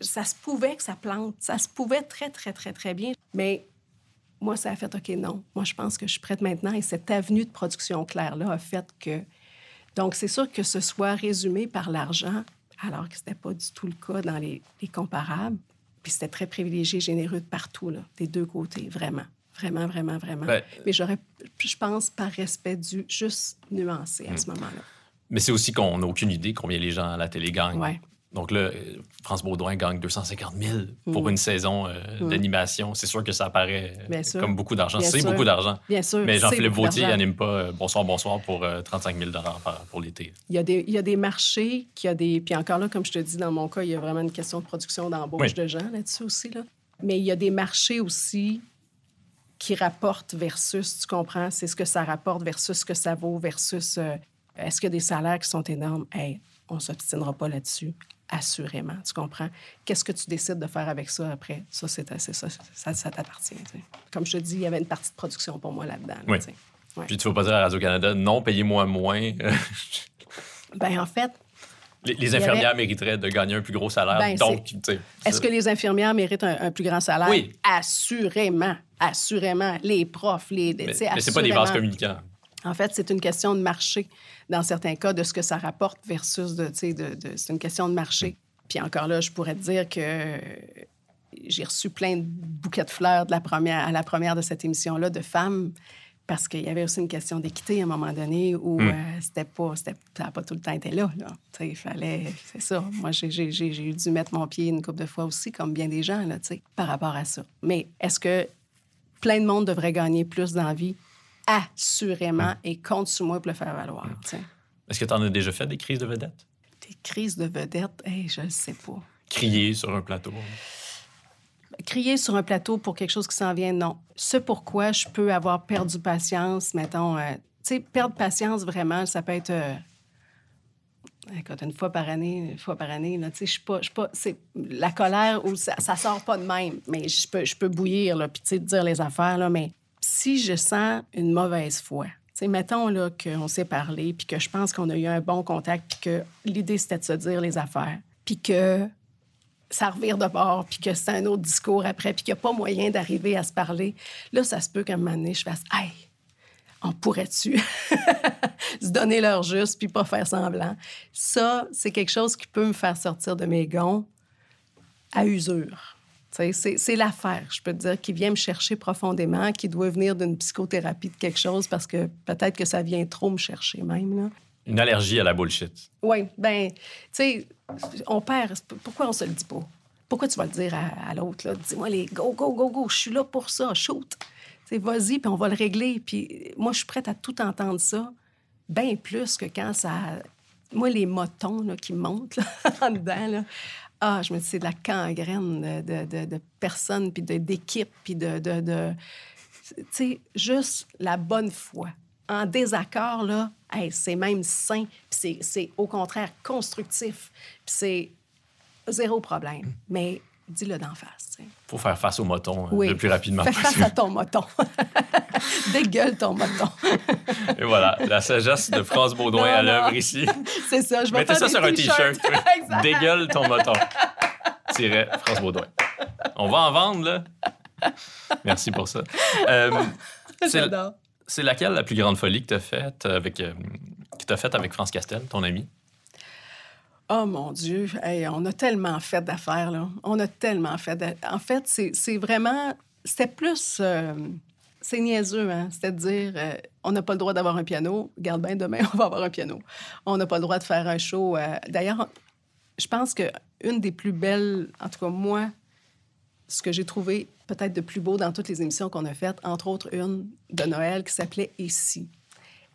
ça se pouvait que ça plante. Ça se pouvait très, très, très, très bien. Mais moi, ça a fait OK, non. Moi, je pense que je suis prête maintenant. Et cette avenue de production claire-là a fait que. Donc, c'est sûr que ce soit résumé par l'argent, alors que ce n'était pas du tout le cas dans les, les comparables. Puis c'était très privilégié, généreux de partout, là, des deux côtés, vraiment. Vraiment, vraiment, vraiment. Ben, Mais j'aurais, je pense, par respect dû juste nuancer à ce moment-là. Mais c'est aussi qu'on n'a aucune idée combien les gens à la télé gagnent. Ouais. Donc là, France Baudouin gagne 250 000 pour Mm. une saison euh, Mm. d'animation. C'est sûr que ça paraît euh, comme beaucoup d'argent. C'est beaucoup d'argent. Bien sûr. Mais Jean-Philippe Vautier n'anime pas euh, Bonsoir, bonsoir pour euh, 35 000 par- pour l'été. Il y, a des, il y a des marchés, qui a des. Puis encore là, comme je te dis, dans mon cas, il y a vraiment une question de production d'embauche Oui. de gens là-dessus aussi. Là. Mais il y a des marchés aussi qui rapportent versus, tu comprends, c'est ce que ça rapporte versus ce que ça vaut versus est-ce qu'il y a des salaires qui sont énormes? Hey, on s'obstinera pas là-dessus, assurément. Tu comprends? Qu'est-ce que tu décides de faire avec ça après? Ça, c'est ça, ça, ça t'appartient. Comme je te dis, il y avait une partie de production pour moi là-dedans. là, Oui. tu sais. Ouais. Puis tu vas pas dire à Radio-Canada, non, payez-moi moins. Ben, en fait, les, les y avait- infirmières mériteraient de gagner un plus gros salaire. Ben, donc, tu sais. Est-ce que les infirmières méritent un, un plus grand salaire? Oui. Assurément. Assurément. Les profs, les. Mais, mais c'est pas des vases communicants. En fait, c'est une question de marché dans certains cas, de ce que ça rapporte versus de. tu sais, de, de- c'est une question de marché. Puis encore là, je pourrais te dire que j'ai reçu plein de bouquets de fleurs de la première, à la première de cette émission-là de femmes. Parce qu'il y avait aussi une question d'équité à un moment donné où Mm. euh, c'était pas, c'était, ça n'a pas tout le temps été là. là. Tu sais, Il fallait, c'est ça. Moi, j'ai, dû mettre mon pied une couple de fois aussi, comme bien des gens, là, tu sais, par rapport à ça. Mais est-ce que plein de monde devrait gagner plus dans la vie? Assurément. Et compte sur moi pour le faire valoir. sais. Est-ce que tu en as déjà fait des crises de vedettes? Des crises de vedettes, hey, je ne sais pas. Crier sur un plateau. Crier sur un plateau pour quelque chose qui s'en vient, non. Ce pourquoi je peux avoir perdu patience, mettons, euh, tu sais, perdre patience vraiment, ça peut être. euh, Écoute, une fois par année, une fois par année, là, tu sais, je suis pas, je suis pas, c'est la colère où ça, ça sort pas de même, mais je peux, je peux bouillir, là, puis tu sais, dire les affaires, là, mais si je sens une mauvaise foi, sais, mettons, là, qu'on s'est parlé, puis que je pense qu'on a eu un bon contact, puis que l'idée, c'était de se dire les affaires, puis que ça revire de bord, puis que c'est un autre discours après, puis qu'il n'y a pas moyen d'arriver à se parler, là, ça se peut qu'à un moment donné, je fasse « Hey, on pourrait-tu se donner leur juste puis pas faire semblant? » Ça, c'est quelque chose qui peut me faire sortir de mes gonds à usure. C'est l'affaire, je peux te dire, qui vient me chercher profondément, qui doit venir d'une psychothérapie de quelque chose parce que peut-être que ça vient trop me chercher même. Là. Une allergie à la bullshit. Oui, ben, tu sais, on perd. Pourquoi on se le dit pas? Pourquoi tu vas le dire à, à l'autre? Dis-moi, les go, go, go, go, je suis là pour ça, shoot. Vas-y, puis on va le régler. Puis moi, je suis prête à tout entendre ça, bien plus que quand ça. Moi, les motons là, qui montent là, en dedans, là, ah, je me dis, c'est de la gangrène de, de, de- personnes, puis d'équipes, puis de. de, de- tu sais, juste la bonne foi. En désaccord, là, hey, c'est même sain, puis c'est- c'est au contraire constructif, puis c'est zéro problème. Mais dis-le d'en face, sais. faut faire face au moton euh, Oui. le plus rapidement Fais face à ton moton. Dégueule ton moton. Et voilà, la sagesse de France Baudouin Non, à l'œuvre ici. C'est ça, je vais Mettez faire ça des sur un t-shirt. Dégueule ton moton. Tiret France Baudouin. On va en vendre, là. Merci pour ça. Euh, c'est, J'adore. c'est laquelle la plus grande folie que tu as faite avec, euh, que t'as faite avec France Castel, ton ami? Oh mon Dieu, on a tellement fait d'affaires, là. On a tellement fait. d'a- En fait, c'est vraiment. C'était plus. euh, c'est niaiseux, hein? C'était de dire euh, on n'a pas le droit d'avoir un piano. Garde bien, demain, on va avoir un piano. On n'a pas le droit de faire un show. euh, D'ailleurs, je pense que une des plus belles, en tout cas, moi, ce que j'ai trouvé peut-être de plus beau dans toutes les émissions qu'on a faites, entre autres une de Noël qui s'appelait Ici.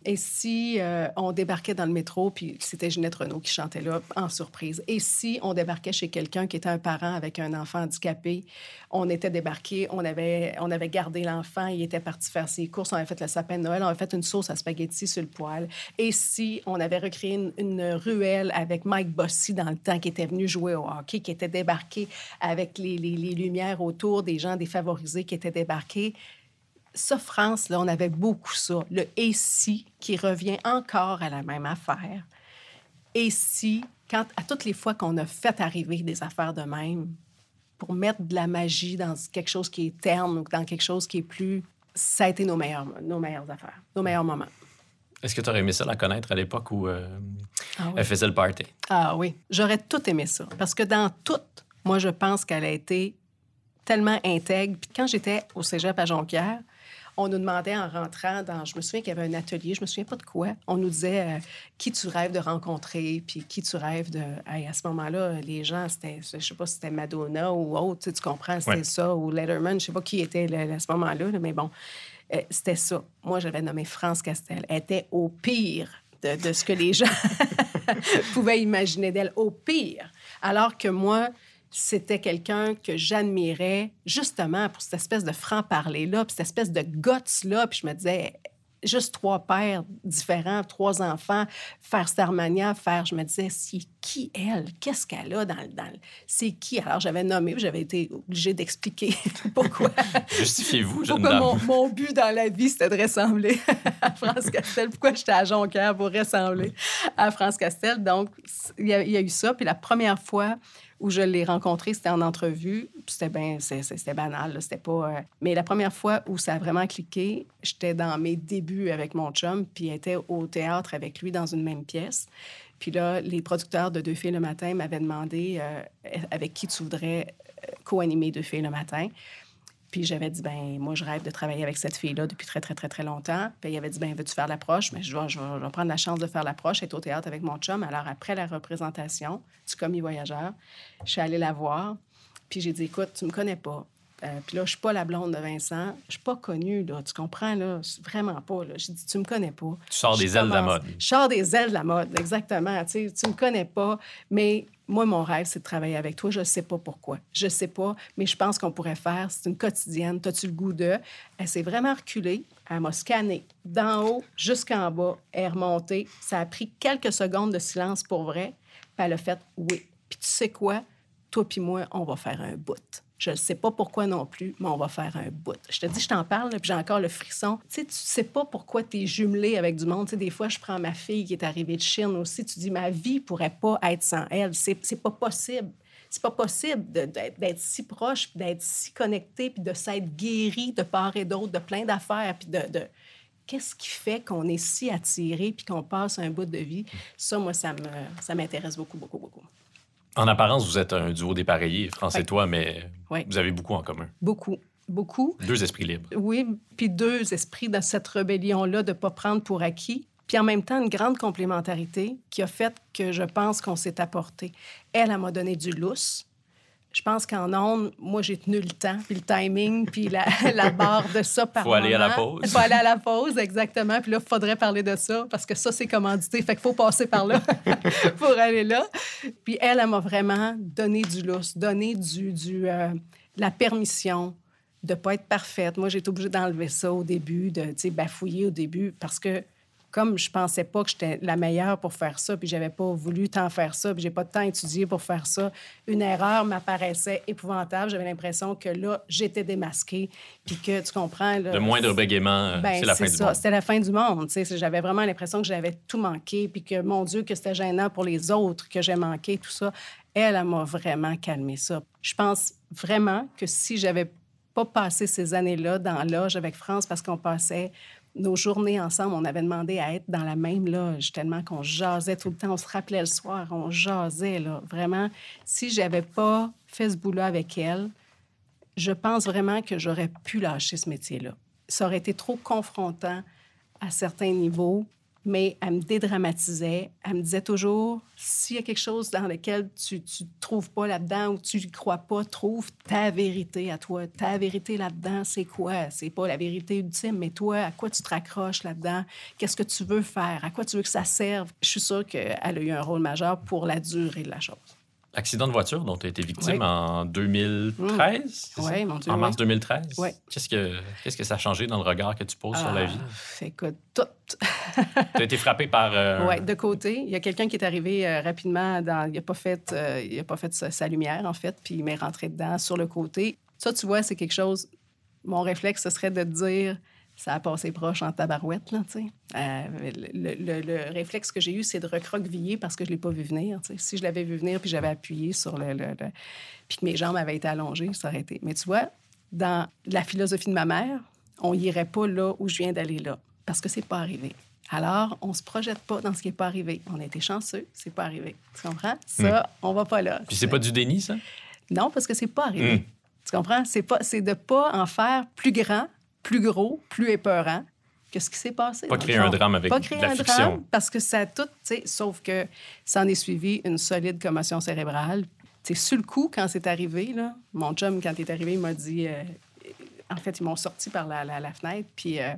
Et si euh, on débarquait dans le métro, puis c'était Ginette Renault qui chantait là en surprise. Et si on débarquait chez quelqu'un qui était un parent avec un enfant handicapé, on était débarqué, on avait, on avait gardé l'enfant, il était parti faire ses courses, on avait fait le sapin de Noël, on avait fait une sauce à spaghetti sur le poêle. Et si on avait recréé une, ruelle avec Mike Bossy dans le temps, qui était venu jouer au hockey, qui était débarqué avec les, les- les lumières autour des gens défavorisés qui étaient débarqués, ça, France, là, on avait beaucoup ça. Le et si qui revient encore à la même affaire. Et si, quand, à toutes les fois qu'on a fait arriver des affaires de même, pour mettre de la magie dans quelque chose qui est terne ou dans quelque chose qui est plus. Ça a été nos meilleures, nos meilleures affaires, nos meilleurs moments. Est-ce que tu aurais aimé ça la connaître à l'époque où euh, Ah oui. elle faisait le party? Ah oui, j'aurais tout aimé ça. Parce que dans tout, moi, je pense qu'elle a été tellement intègre. Puis quand j'étais au cégep à Jonquière, on nous demandait en rentrant dans... Je me souviens qu'il y avait un atelier, je me souviens pas de quoi. On nous disait euh, qui tu rêves de rencontrer, puis qui tu rêves de... Hey, à ce moment-là, les gens, c'était... Je sais pas si c'était Madonna ou autre, tu sais, tu comprends, c'était Ouais. ça, ou Letterman, je sais pas qui était à ce moment-là, là, mais bon, euh, c'était ça. Moi, j'avais nommé France Castel. Elle était au pire de, de ce que les gens pouvaient imaginer d'elle, au pire. Alors que moi, c'était quelqu'un que j'admirais justement pour cette espèce de franc-parler-là, puis cette espèce de guts-là. Puis je me disais, juste trois pères différents, trois enfants, faire Starmania, faire, je me disais, c'est qui elle? Qu'est-ce qu'elle a dans, le- dans le- C'est qui? Alors, j'avais nommé, j'avais été obligée d'expliquer pourquoi. Justifiez-vous, jeune Pourquoi dame. mon, mon but dans la vie, c'était de ressembler à France Castel? Pourquoi j'étais à Jonquière pour ressembler à France Castel? Donc, il y, y a eu ça. Puis la première fois où je l'ai rencontré, c'était en entrevue. C'était c'est- c'était banal. C'était pas. euh, Mais la première fois où ça a vraiment cliqué, j'étais dans mes débuts avec mon chum, puis était au théâtre avec lui dans une même pièce. Puis là, les producteurs de Deux filles le matin m'avaient demandé euh, avec qui tu voudrais euh, co-animer Deux filles le matin. Puis j'avais dit, ben moi, je rêve de travailler avec cette fille-là depuis très, très, très, très longtemps. Puis il avait dit, ben veux-tu faire l'approche? Mais je vais, je, vais, je vais prendre la chance de faire l'approche, être au théâtre avec mon chum. Alors, après la représentation du commis voyageur, je suis allée la voir. Puis j'ai dit, écoute, tu me connais pas. Euh, puis là, je suis pas la blonde de Vincent. Je suis pas connue, là. Tu comprends, là? Vraiment pas, là. J'ai dit, tu me connais pas. Tu sors des Je ailes de la mode. Je sors des ailes de la mode, exactement. Tu sais, tu me connais pas, mais moi, mon rêve, c'est de travailler avec toi. Je sais pas pourquoi. Je sais pas, mais je pense qu'on pourrait faire. C'est une quotidienne. T'as-tu le goût de... Elle s'est vraiment reculée. Elle m'a scanné d'en haut jusqu'en bas. Elle est remontée. Ça a pris quelques secondes de silence pour vrai. Puis elle a fait oui. Puis tu sais quoi? Toi puis moi, on va faire un bout. Je ne sais pas pourquoi non plus, mais on va faire un bout. Je te dis, je t'en parle, puis j'ai encore le frisson. Tu sais, tu sais pas pourquoi tu es jumelé avec du monde. Tu sais, des fois, je prends ma fille qui est arrivée de Chine aussi. Tu dis, ma vie pourrait pas être sans elle. C'est c'est pas possible. C'est pas possible d'être si proche, d'être si connecté, puis de s'être guéri de part et d'autre, de plein d'affaires, puis de- Qu'est-ce qui fait qu'on est si attiré puis qu'on passe un bout de vie? Ça, moi, ça me ça m'intéresse beaucoup, beaucoup, beaucoup. En apparence, vous êtes un duo dépareillé, France Ouais. et toi, mais Ouais. vous avez beaucoup en commun. Beaucoup, beaucoup. Deux esprits libres. Oui, puis deux esprits dans cette rébellion-là de ne pas prendre pour acquis. Puis en même temps, une grande complémentarité qui a fait que je pense qu'on s'est apporté. Elle, elle m'a donné du lousse. Je pense qu'en ondes, moi, j'ai tenu le temps, puis le timing, puis la, la barre de ça par Faut aller à la pause. Faut aller à la pause, exactement. Puis là, il faudrait parler de ça, parce que ça, c'est commandité. Fait qu'il faut passer par là pour aller là. Puis elle, elle m'a vraiment donné du lousse, donné du, du, euh, la permission de pas être parfaite. Moi, j'ai été obligée d'enlever ça au début, de tu sais, bafouiller au début, parce que comme je pensais pas que j'étais la meilleure pour faire ça, puis j'avais pas voulu tant faire ça, puis j'ai pas de temps étudié pour faire ça, une erreur m'apparaissait épouvantable. J'avais l'impression que là, j'étais démasquée, puis que tu comprends. Là, Le moindre bégaiement, euh, ben, c'est la fin du monde. C'était la fin du monde. J'avais vraiment l'impression que j'avais tout manqué, puis que, mon Dieu, que c'était gênant pour les autres, que j'ai manqué, tout ça. Elle, elle m'a vraiment calmé ça. Je pense vraiment que si j'avais pas passé ces années-là dans l'âge avec France, parce qu'on passait nos journées ensemble, on avait demandé à être dans la même loge, tellement qu'on jasait tout le temps, on se rappelait le soir, on jasait, là. Vraiment, si j'avais pas fait ce boulot avec elle, je pense vraiment que j'aurais pu lâcher ce métier-là. Ça aurait été trop confrontant à certains niveaux, mais elle me dédramatisait. Elle me disait toujours, s'il y a quelque chose dans lequel tu ne trouves pas là-dedans ou tu ne crois pas, trouve ta vérité à toi. Ta vérité là-dedans, c'est quoi? C'est pas la vérité ultime, mais toi, à quoi tu te raccroches là-dedans? Qu'est-ce que tu veux faire? À quoi tu veux que ça serve? Je suis sûre qu'elle a eu un rôle majeur pour la durée de la chose. L'accident de voiture dont tu as été victime Oui. en 2013, c'est ça? Oui, mon Dieu, En mars oui. 2013? Oui. Qu'est-ce que, qu'est-ce que ça a changé dans le regard que tu poses sur la Ah, vie? Écoute, tout. Tu as été frappé par... euh, Oui, de côté. Il y a quelqu'un qui est arrivé euh, rapidement. Dans, il n'a pas fait, euh, il a pas fait sa, sa lumière, en fait, puis il m'est rentré dedans sur le côté. Ça, tu vois, c'est quelque chose. Mon réflexe, ce serait de te dire ça a passé proche en tabarouette, là, tu sais. Euh, le, le- le réflexe que j'ai eu, c'est de recroqueviller parce que je ne l'ai pas vu venir, tu sais. Si je l'avais vu venir puis j'avais appuyé sur le, puis que mes jambes avaient été allongées, ça aurait été. Mais tu vois, dans la philosophie de ma mère, on n'irait pas là où je viens d'aller là parce que c'est pas arrivé. Alors, on se projette pas dans ce qui n'est pas arrivé. On a été chanceux, c'est pas arrivé. Tu comprends? Ça, on va pas là. Puis c'est pas du déni, ça? Non, parce que c'est pas arrivé. Mm. Tu comprends? C'est pas, c'est de pas en faire plus grand, plus gros, plus épeurant que ce qui s'est passé. Pas créer un drame avec pas de créer la un fiction. drame parce que ça a tout, sauf que ça en est suivi une solide commotion cérébrale. Tu sais, sur le coup, quand c'est arrivé, là, mon chum, quand il est arrivé, il m'a dit... euh, en fait, ils m'ont sorti par la, la- la fenêtre, puis euh,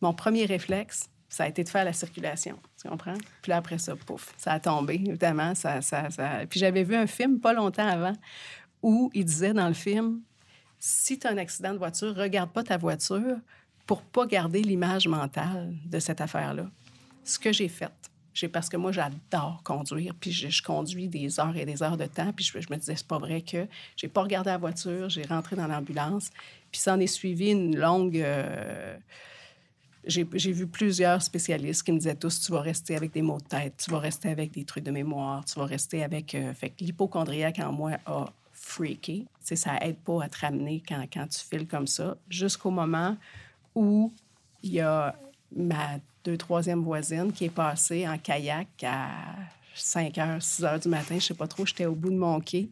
mon premier réflexe, ça a été de faire la circulation. Tu comprends? Puis là, après ça, pouf, ça a tombé, évidemment. Ça, ça, ça- Puis j'avais vu un film pas longtemps avant où il disait dans le film si tu as un accident de voiture, regarde pas ta voiture, pour pas garder l'image mentale de cette affaire-là, ce que j'ai fait, j'ai parce que moi, j'adore conduire, puis je, conduis des heures et des heures de temps, puis je, me disais, c'est pas vrai que j'ai pas regardé la voiture, j'ai rentré dans l'ambulance, puis ça en est suivi une longue... euh, j'ai j'ai vu plusieurs spécialistes qui me disaient tous tu vas rester avec des maux de tête, tu vas rester avec des trucs de mémoire, tu vas rester avec. euh, fait que l'hypochondriaque en moi a freaké. Tu sais, ça aide pas à te ramener quand, quand tu files comme ça, jusqu'au moment où il y a ma deux, troisième voisine qui est passée en kayak à 5 heures, 6 heures du matin, je sais pas trop, j'étais au bout de mon quai.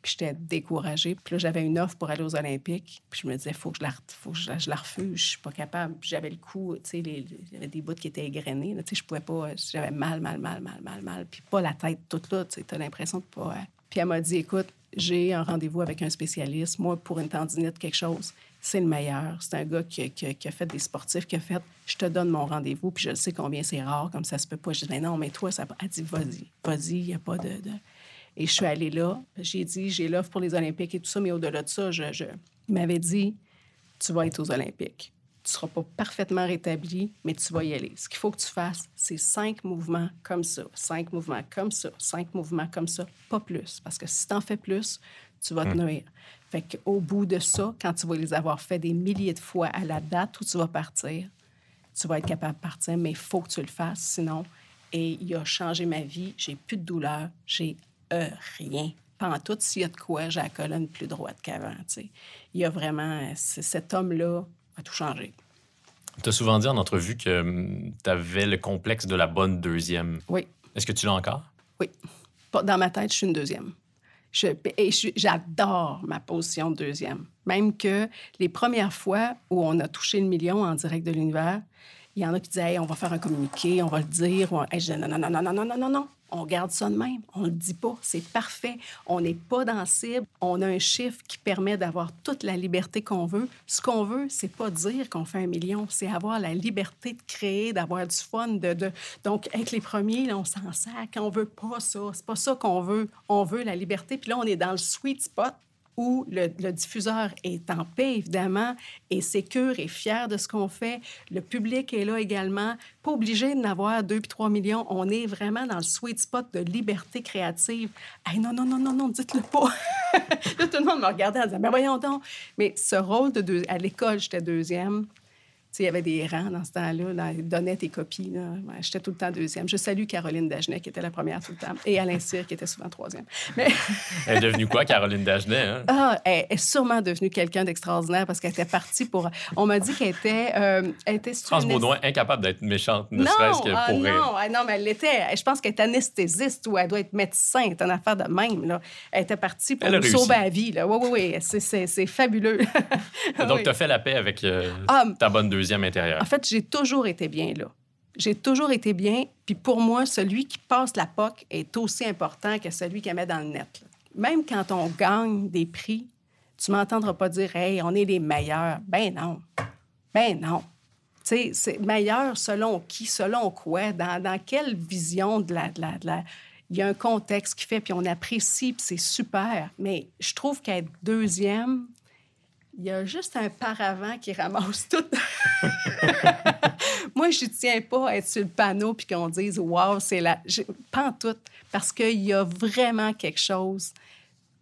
Puis j'étais découragée. Puis là, j'avais une offre pour aller aux Olympiques. Puis je me disais, faut que je la, faut que je la, refuse. Je suis pas capable. J'avais le coup, tu sais, il y avait des bouts qui étaient égrenés. là. Tu sais, je pouvais pas. J'avais mal, mal, mal, mal, mal, mal. Puis pas la tête toute là. Tu t'as l'impression de pas. euh. Puis elle m'a dit, écoute, j'ai un rendez-vous avec un spécialiste. Moi, pour une tendinite, quelque chose, c'est le meilleur. C'est un gars qui, a- fait des sportifs, qui a fait, je te donne mon rendez-vous, puis je sais combien c'est rare, comme ça se peut pas. Je dis, mais non, mais toi, ça. Elle dit, vas-y, vas-y, il n'y a pas de. de- et je suis allée là. J'ai dit, j'ai l'offre pour les Olympiques et tout ça, mais au-delà de ça, je, je... il m'avait dit, tu vas être aux Olympiques. Tu ne seras pas parfaitement rétabli, mais tu vas y aller. Ce qu'il faut que tu fasses, c'est cinq mouvements comme ça, cinq mouvements comme ça, cinq mouvements comme ça, pas plus. Parce que si tu en fais plus, tu vas te nuire. Fait qu'au bout de ça, quand tu vas les avoir fait des milliers de fois à la date où tu vas partir, tu vas être capable de partir, mais il faut que tu le fasses, sinon. Et il a changé ma vie. J'ai plus de douleur. J'ai euh, rien. Pendant tout, s'il y a de quoi, j'ai la colonne plus droite qu'avant. Il y a vraiment. euh, Cet homme-là a tout changé. Tu as souvent dit en entrevue que tu avais le complexe de la bonne deuxième. Oui, Est-ce que tu l'as encore? oui. Dans ma tête, je suis une deuxième. Je- et j'adore ma position de deuxième. Même que les premières fois où on a touché le million en direct de l'univers, il y en a qui disaient Hey, on va faire un communiqué, on va le dire. Ou- Hey, je non, non, non, non, non, non, non, non, non. On garde ça de même. On le dit pas. C'est parfait. On n'est pas dans la cible. On a un chiffre qui permet d'avoir toute la liberté qu'on veut. Ce qu'on veut, c'est pas dire qu'on fait un million, c'est avoir la liberté de créer, d'avoir du fun. Donc, être les premiers, on s'en sac. On veut pas ça. C'est pas ça qu'on veut. On veut la liberté. Puis là, on est dans le sweet spot où le, diffuseur est en paix, évidemment, et sécure et fier de ce qu'on fait. Le public est là également. Pas obligé d'en avoir 2 puis 3 millions. On est vraiment dans le sweet spot de liberté créative. Hey, non, non, non, non, non, dites-le pas. tout le monde me regardait en disant, mais voyons donc. Mais ce rôle de deux... À l'école, j'étais deuxième. Il y avait des rangs dans ce temps-là. Dans, ils donnaient tes copies. là. J'étais tout le temps deuxième. Je salue Caroline Dagenet, qui était la première tout le temps, et Alain Cyr, qui était souvent troisième. Mais... Elle est devenue quoi, Caroline Dagenet? hein? Ah, elle est sûrement devenue quelqu'un d'extraordinaire parce qu'elle était partie pour. On m'a dit qu'elle était. euh, elle était France une- Baudouin, incapable d'être méchante, ne serait-ce que ah pour non, ah non, mais elle l'était. Je pense qu'elle est anesthésiste ou elle doit être médecin. C'est une affaire de même. Là. Elle était partie pour nous sauver la vie. Là. Oui, oui, oui. C'est fabuleux. Donc, Oui. tu as fait la paix avec euh, Ah, ta bonne deuxième intérieure. En fait, j'ai toujours été bien là. J'ai toujours été bien. Puis pour moi, celui qui passe la POC est aussi important que celui qui met dans le net. Même quand on gagne des prix, tu m'entendras pas dire Hey, on est les meilleurs. Ben non. Ben non. Tu sais, c'est meilleur selon qui, selon quoi, dans, dans quelle vision de la, de la- de la- Il y a un contexte qui fait, puis on apprécie, puis c'est super. Mais je trouve qu'être deuxième, il y a juste un paravent qui ramasse tout. Moi, je tiens pas à être sur le panneau puis qu'on dise Wow, c'est la. Pas en tout. Parce qu'il y a vraiment quelque chose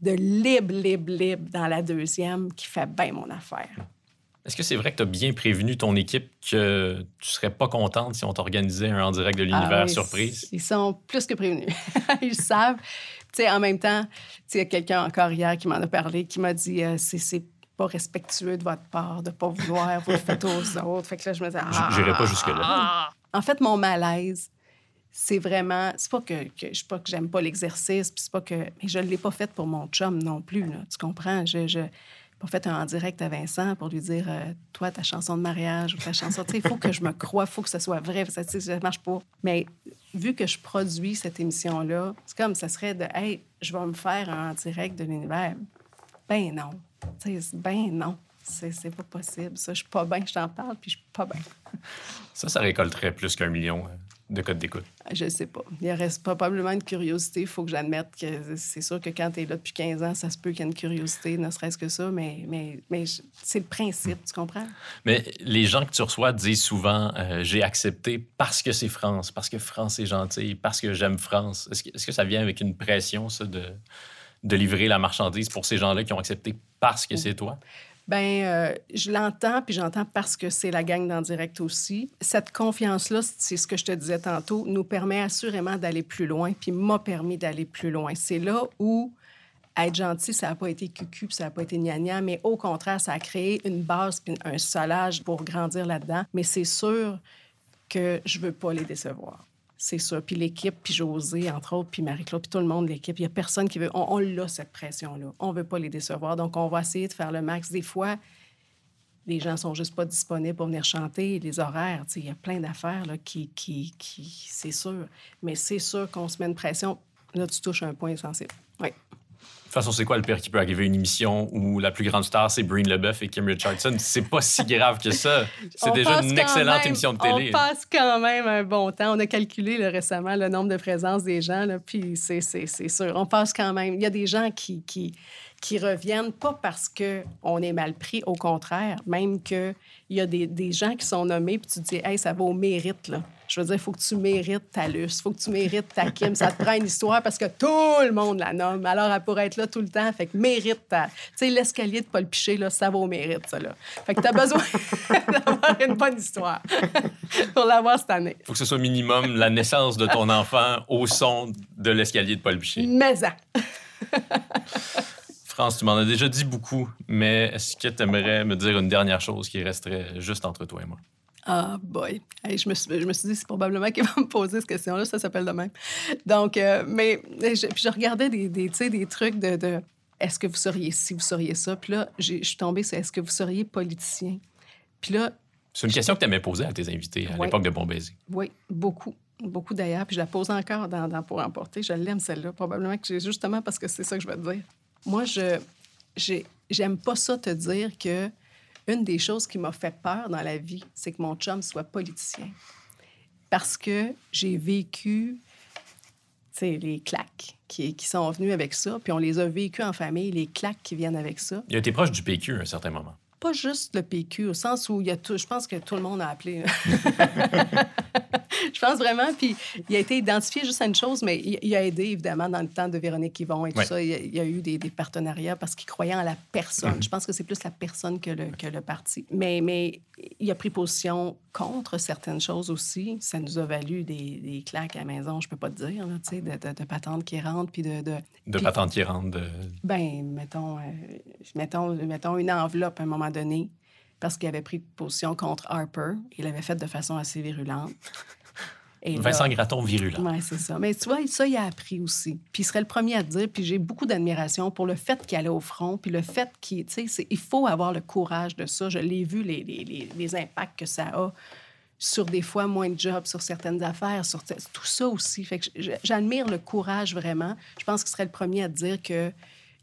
de libre, libre, libre dans la deuxième qui fait bien mon affaire. Est-ce que c'est vrai que tu as bien prévenu ton équipe que tu serais pas contente si on t'organisait un en direct de l'univers Ah oui, surprise? Ils sont plus que prévenus. ils savent. Tu sais, en même temps, il y a quelqu'un encore hier qui m'en a parlé, qui m'a dit euh, c'est c'est pas respectueux de votre part de pas vouloir vous le faites aux autres. Fait que là, je me disais ah, J'irai pas jusque-là. En fait, mon malaise, c'est vraiment. C'est pas que, que je pas que j'aime pas l'exercice, puis c'est pas que. Mais je l'ai pas fait pour mon chum non plus, là. Tu comprends? Je. je pas fait un en direct à Vincent pour lui dire euh, toi ta chanson de mariage ou ta chanson tu sais il faut que je me croie il faut que ce soit vrai ça ça marche pas mais vu que je produis cette émission là c'est comme ça serait de hey je vais me faire un en direct de l'univers ben non ben non c'est pas possible ça je suis pas bien je t'en parle puis je suis pas bien Ça, ça récolterait plus qu'un million. de code d'écoute? Je sais pas. Il reste probablement une curiosité. Il faut que j'admette que c'est sûr que quand tu es là depuis 15 ans, ça se peut qu'il y ait une curiosité, ne serait-ce que ça, mais, mais, mais je- c'est le principe, tu comprends? Mais les gens que tu reçois disent souvent euh, J'ai accepté parce que c'est France, parce que France est gentille, parce que j'aime France. Est-ce que, que ça vient avec une pression, ça, de, de livrer la marchandise pour ces gens-là qui ont accepté parce que c'est toi? Ben, euh, je l'entends, puis j'entends parce que c'est la gang d'en direct aussi. Cette confiance-là, c'est ce que je te disais tantôt, nous permet assurément d'aller plus loin, puis m'a permis d'aller plus loin. C'est là où être gentil, ça n'a pas été cucu, puis ça n'a pas été gnagna, mais au contraire, ça a créé une base, puis un solage pour grandir là-dedans. Mais c'est sûr que je veux pas les décevoir. C'est ça. Puis l'équipe, puis José, entre autres, puis Marie-Claude, puis tout le monde, l'équipe, il n'y a personne qui veut. On, on l'a, cette pression-là. On ne veut pas les décevoir. Donc, on va essayer de faire le max. Des fois, les gens sont juste pas disponibles pour venir chanter. Les horaires, il y a plein d'affaires là, qui, qui, qui c'est sûr. Mais c'est sûr qu'on se met une pression. Là, tu touches un point sensible. Oui. De toute façon, c'est quoi le pire qui peut arriver? À une émission où la plus grande star, c'est Breen Leboeuf et Kim Richardson? C'est pas si grave que ça. C'est déjà une excellente même- émission de télé. On passe quand même un bon temps. On a calculé là, récemment le nombre de présences des gens, là, puis c'est, c'est, c'est sûr. On passe quand même. Il y a des gens qui, qui, qui reviennent, pas parce qu'on est mal pris, au contraire, même qu'il y a des, des gens qui sont nommés, puis tu te dis, hey, ça va au mérite. Là. Je veux dire, il faut que tu mérites ta Luce, il faut que tu mérites ta Kim. Ça te prend une histoire parce que tout le monde la nomme. Alors, elle pourrait être là tout le temps. Fait que mérite ta. Tu sais, l'escalier de Paul Piché, là, ça va au mérite, ça. Là. Fait que tu as besoin d'avoir une bonne histoire pour l'avoir cette année. faut que ce soit minimum la naissance de ton enfant au son de l'escalier de Paul Bichet. Mais ça. France, tu m'en as déjà dit beaucoup, mais est-ce que tu aimerais me dire une dernière chose qui resterait juste entre toi et moi? Ah, boy. Hey, je, me suis, je me suis dit, c'est probablement qu'il va me poser cette question-là. Ça s'appelle de même. Donc, euh, mais je, puis je regardais des, des, tu sais, des trucs de, de est-ce que vous seriez ci, vous seriez ça? Puis là, je suis tombée sur est-ce que vous seriez politicien? Puis là, C'est une question que tu aimais poser à tes invités à l'époque de Bon Baiser. oui, beaucoup. Beaucoup d'ailleurs. Puis je la pose encore dans, dans Pour emporter. Je l'aime, celle-là. Probablement que justement parce que c'est ça que je vais te dire. Moi, je j'ai- j'aime pas ça te dire que une des choses qui m'a fait peur dans la vie, c'est que mon chum soit politicien. Parce que j'ai vécu les claques qui, qui sont venues avec ça, puis on les a vécues en famille, les claques qui viennent avec ça. Il a été proche du PQ à un certain moment. Pas juste le PQ, au sens où il y a tout, je pense que tout le monde a appelé. je pense vraiment, puis il a été identifié juste à une chose, mais il, il a aidé évidemment dans le temps de Véronique Yvon et tout Ouais. ça. Il y, a, il a eu des, des partenariats parce qu'il croyait en la personne. Je pense que c'est plus la personne que le, que le parti. Mais, mais il a pris position contre certaines choses aussi. Ça nous a valu des, des claques à la maison, je peux pas te dire, là, de, de, de patentes qui rentrent, puis de, de, De Puis- patente qui rentre. De... ben, mettons, euh, mettons, mettons une enveloppe à un moment donné, parce qu'il avait pris position contre Harper. Il l'avait fait de façon assez virulente. Et là- Vincent Gratton virulent. Oui, c'est ça. Mais tu vois, ça, il a appris aussi. Puis il serait le premier à dire, puis j'ai beaucoup d'admiration pour le fait qu'il allait au front, puis le fait qu'il, tu sais, il faut avoir le courage de ça. Je l'ai vu, les, les, les, impacts que ça a sur des fois moins de jobs, sur certaines affaires, sur tout ça aussi. Fait que j'admire le courage vraiment. Je pense qu'il serait le premier à dire que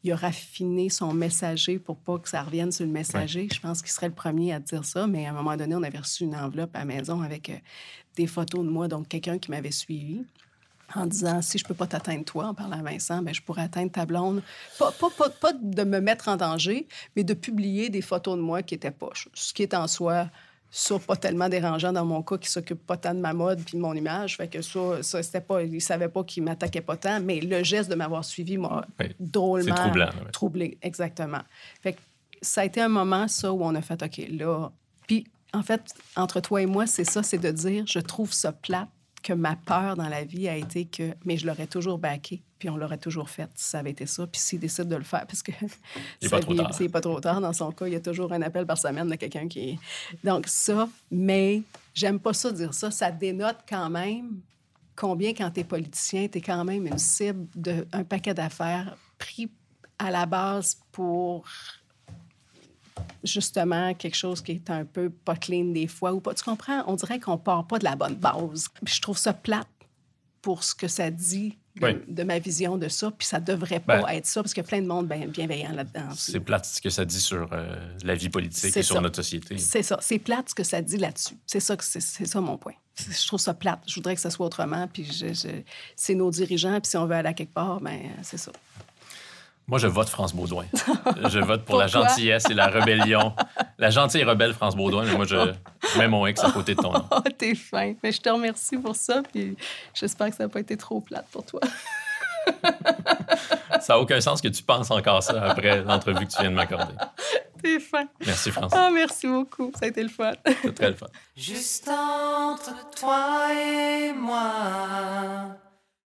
il a raffiné son messager pour pas que ça revienne sur le messager. Je pense qu'il serait le premier à dire ça, mais à un moment donné, on avait reçu une enveloppe à la maison avec euh, des photos de moi, donc quelqu'un qui m'avait suivi en disant si je peux pas t'atteindre toi, en parlant à Vincent, ben, je pourrais atteindre ta blonde. Pas, pas, pas, pas de me mettre en danger, mais de publier des photos de moi qui étaient poches. Ce qui est en soi, ça, pas tellement dérangeant dans mon cas, qui s'occupe pas tant de ma mode puis de mon image. Fait que ça, ça c'était pas, il savait pas qu'il m'attaquait pas tant, mais le geste de m'avoir suivi m'a Oui, drôlement troublant, troublé, exactement. Fait que ça a été un moment, ça, où on a fait, OK, là... Puis, en fait, entre toi et moi, c'est ça, c'est de dire, je trouve ça plate que ma peur dans la vie a été que... Mais je l'aurais toujours baqué, puis on l'aurait toujours fait si ça avait été ça. Puis s'il décide de le faire, parce que... Il est sa pas trop tard. C'est pas trop tard dans son cas. Il y a toujours un appel par semaine de quelqu'un qui... Donc ça, mais j'aime pas ça dire ça. Ça dénote quand même combien, quand tu es politicien, tu es quand même une cible d'un paquet d'affaires pris à la base pour justement quelque chose qui est un peu pas clean des fois ou pas. Tu comprends? On dirait qu'on part pas de la bonne base. Puis je trouve ça plate pour ce que ça dit de, Oui. de ma vision de ça. Puis ça devrait pas Ben, être ça, parce qu'il y a plein de monde bien- bienveillant là-dedans. C'est plate ce que ça dit sur euh, la vie politique et sur notre société. C'est ça. C'est plate ce que ça dit là-dessus. C'est ça, c'est, ça mon point. Je trouve ça plate. Je voudrais que ça soit autrement. Puis c'est nos dirigeants. Puis si on veut aller à quelque part, ben c'est ça. Moi, je vote France Baudouin. je vote pour la gentillesse et la rébellion. La gentille et rebelle France Baudouin, mais moi, je mets mon X à côté de ton nom. Oh, t'es fin. Mais je te remercie pour ça. Puis j'espère que ça n'a pas été trop plate pour toi. Ça n'a aucun sens que tu penses encore ça après l'entrevue que tu viens de m'accorder. T'es fin. Merci, France. Ah, merci beaucoup. Ça a été le fun. C'est très le fun. Juste entre toi et moi.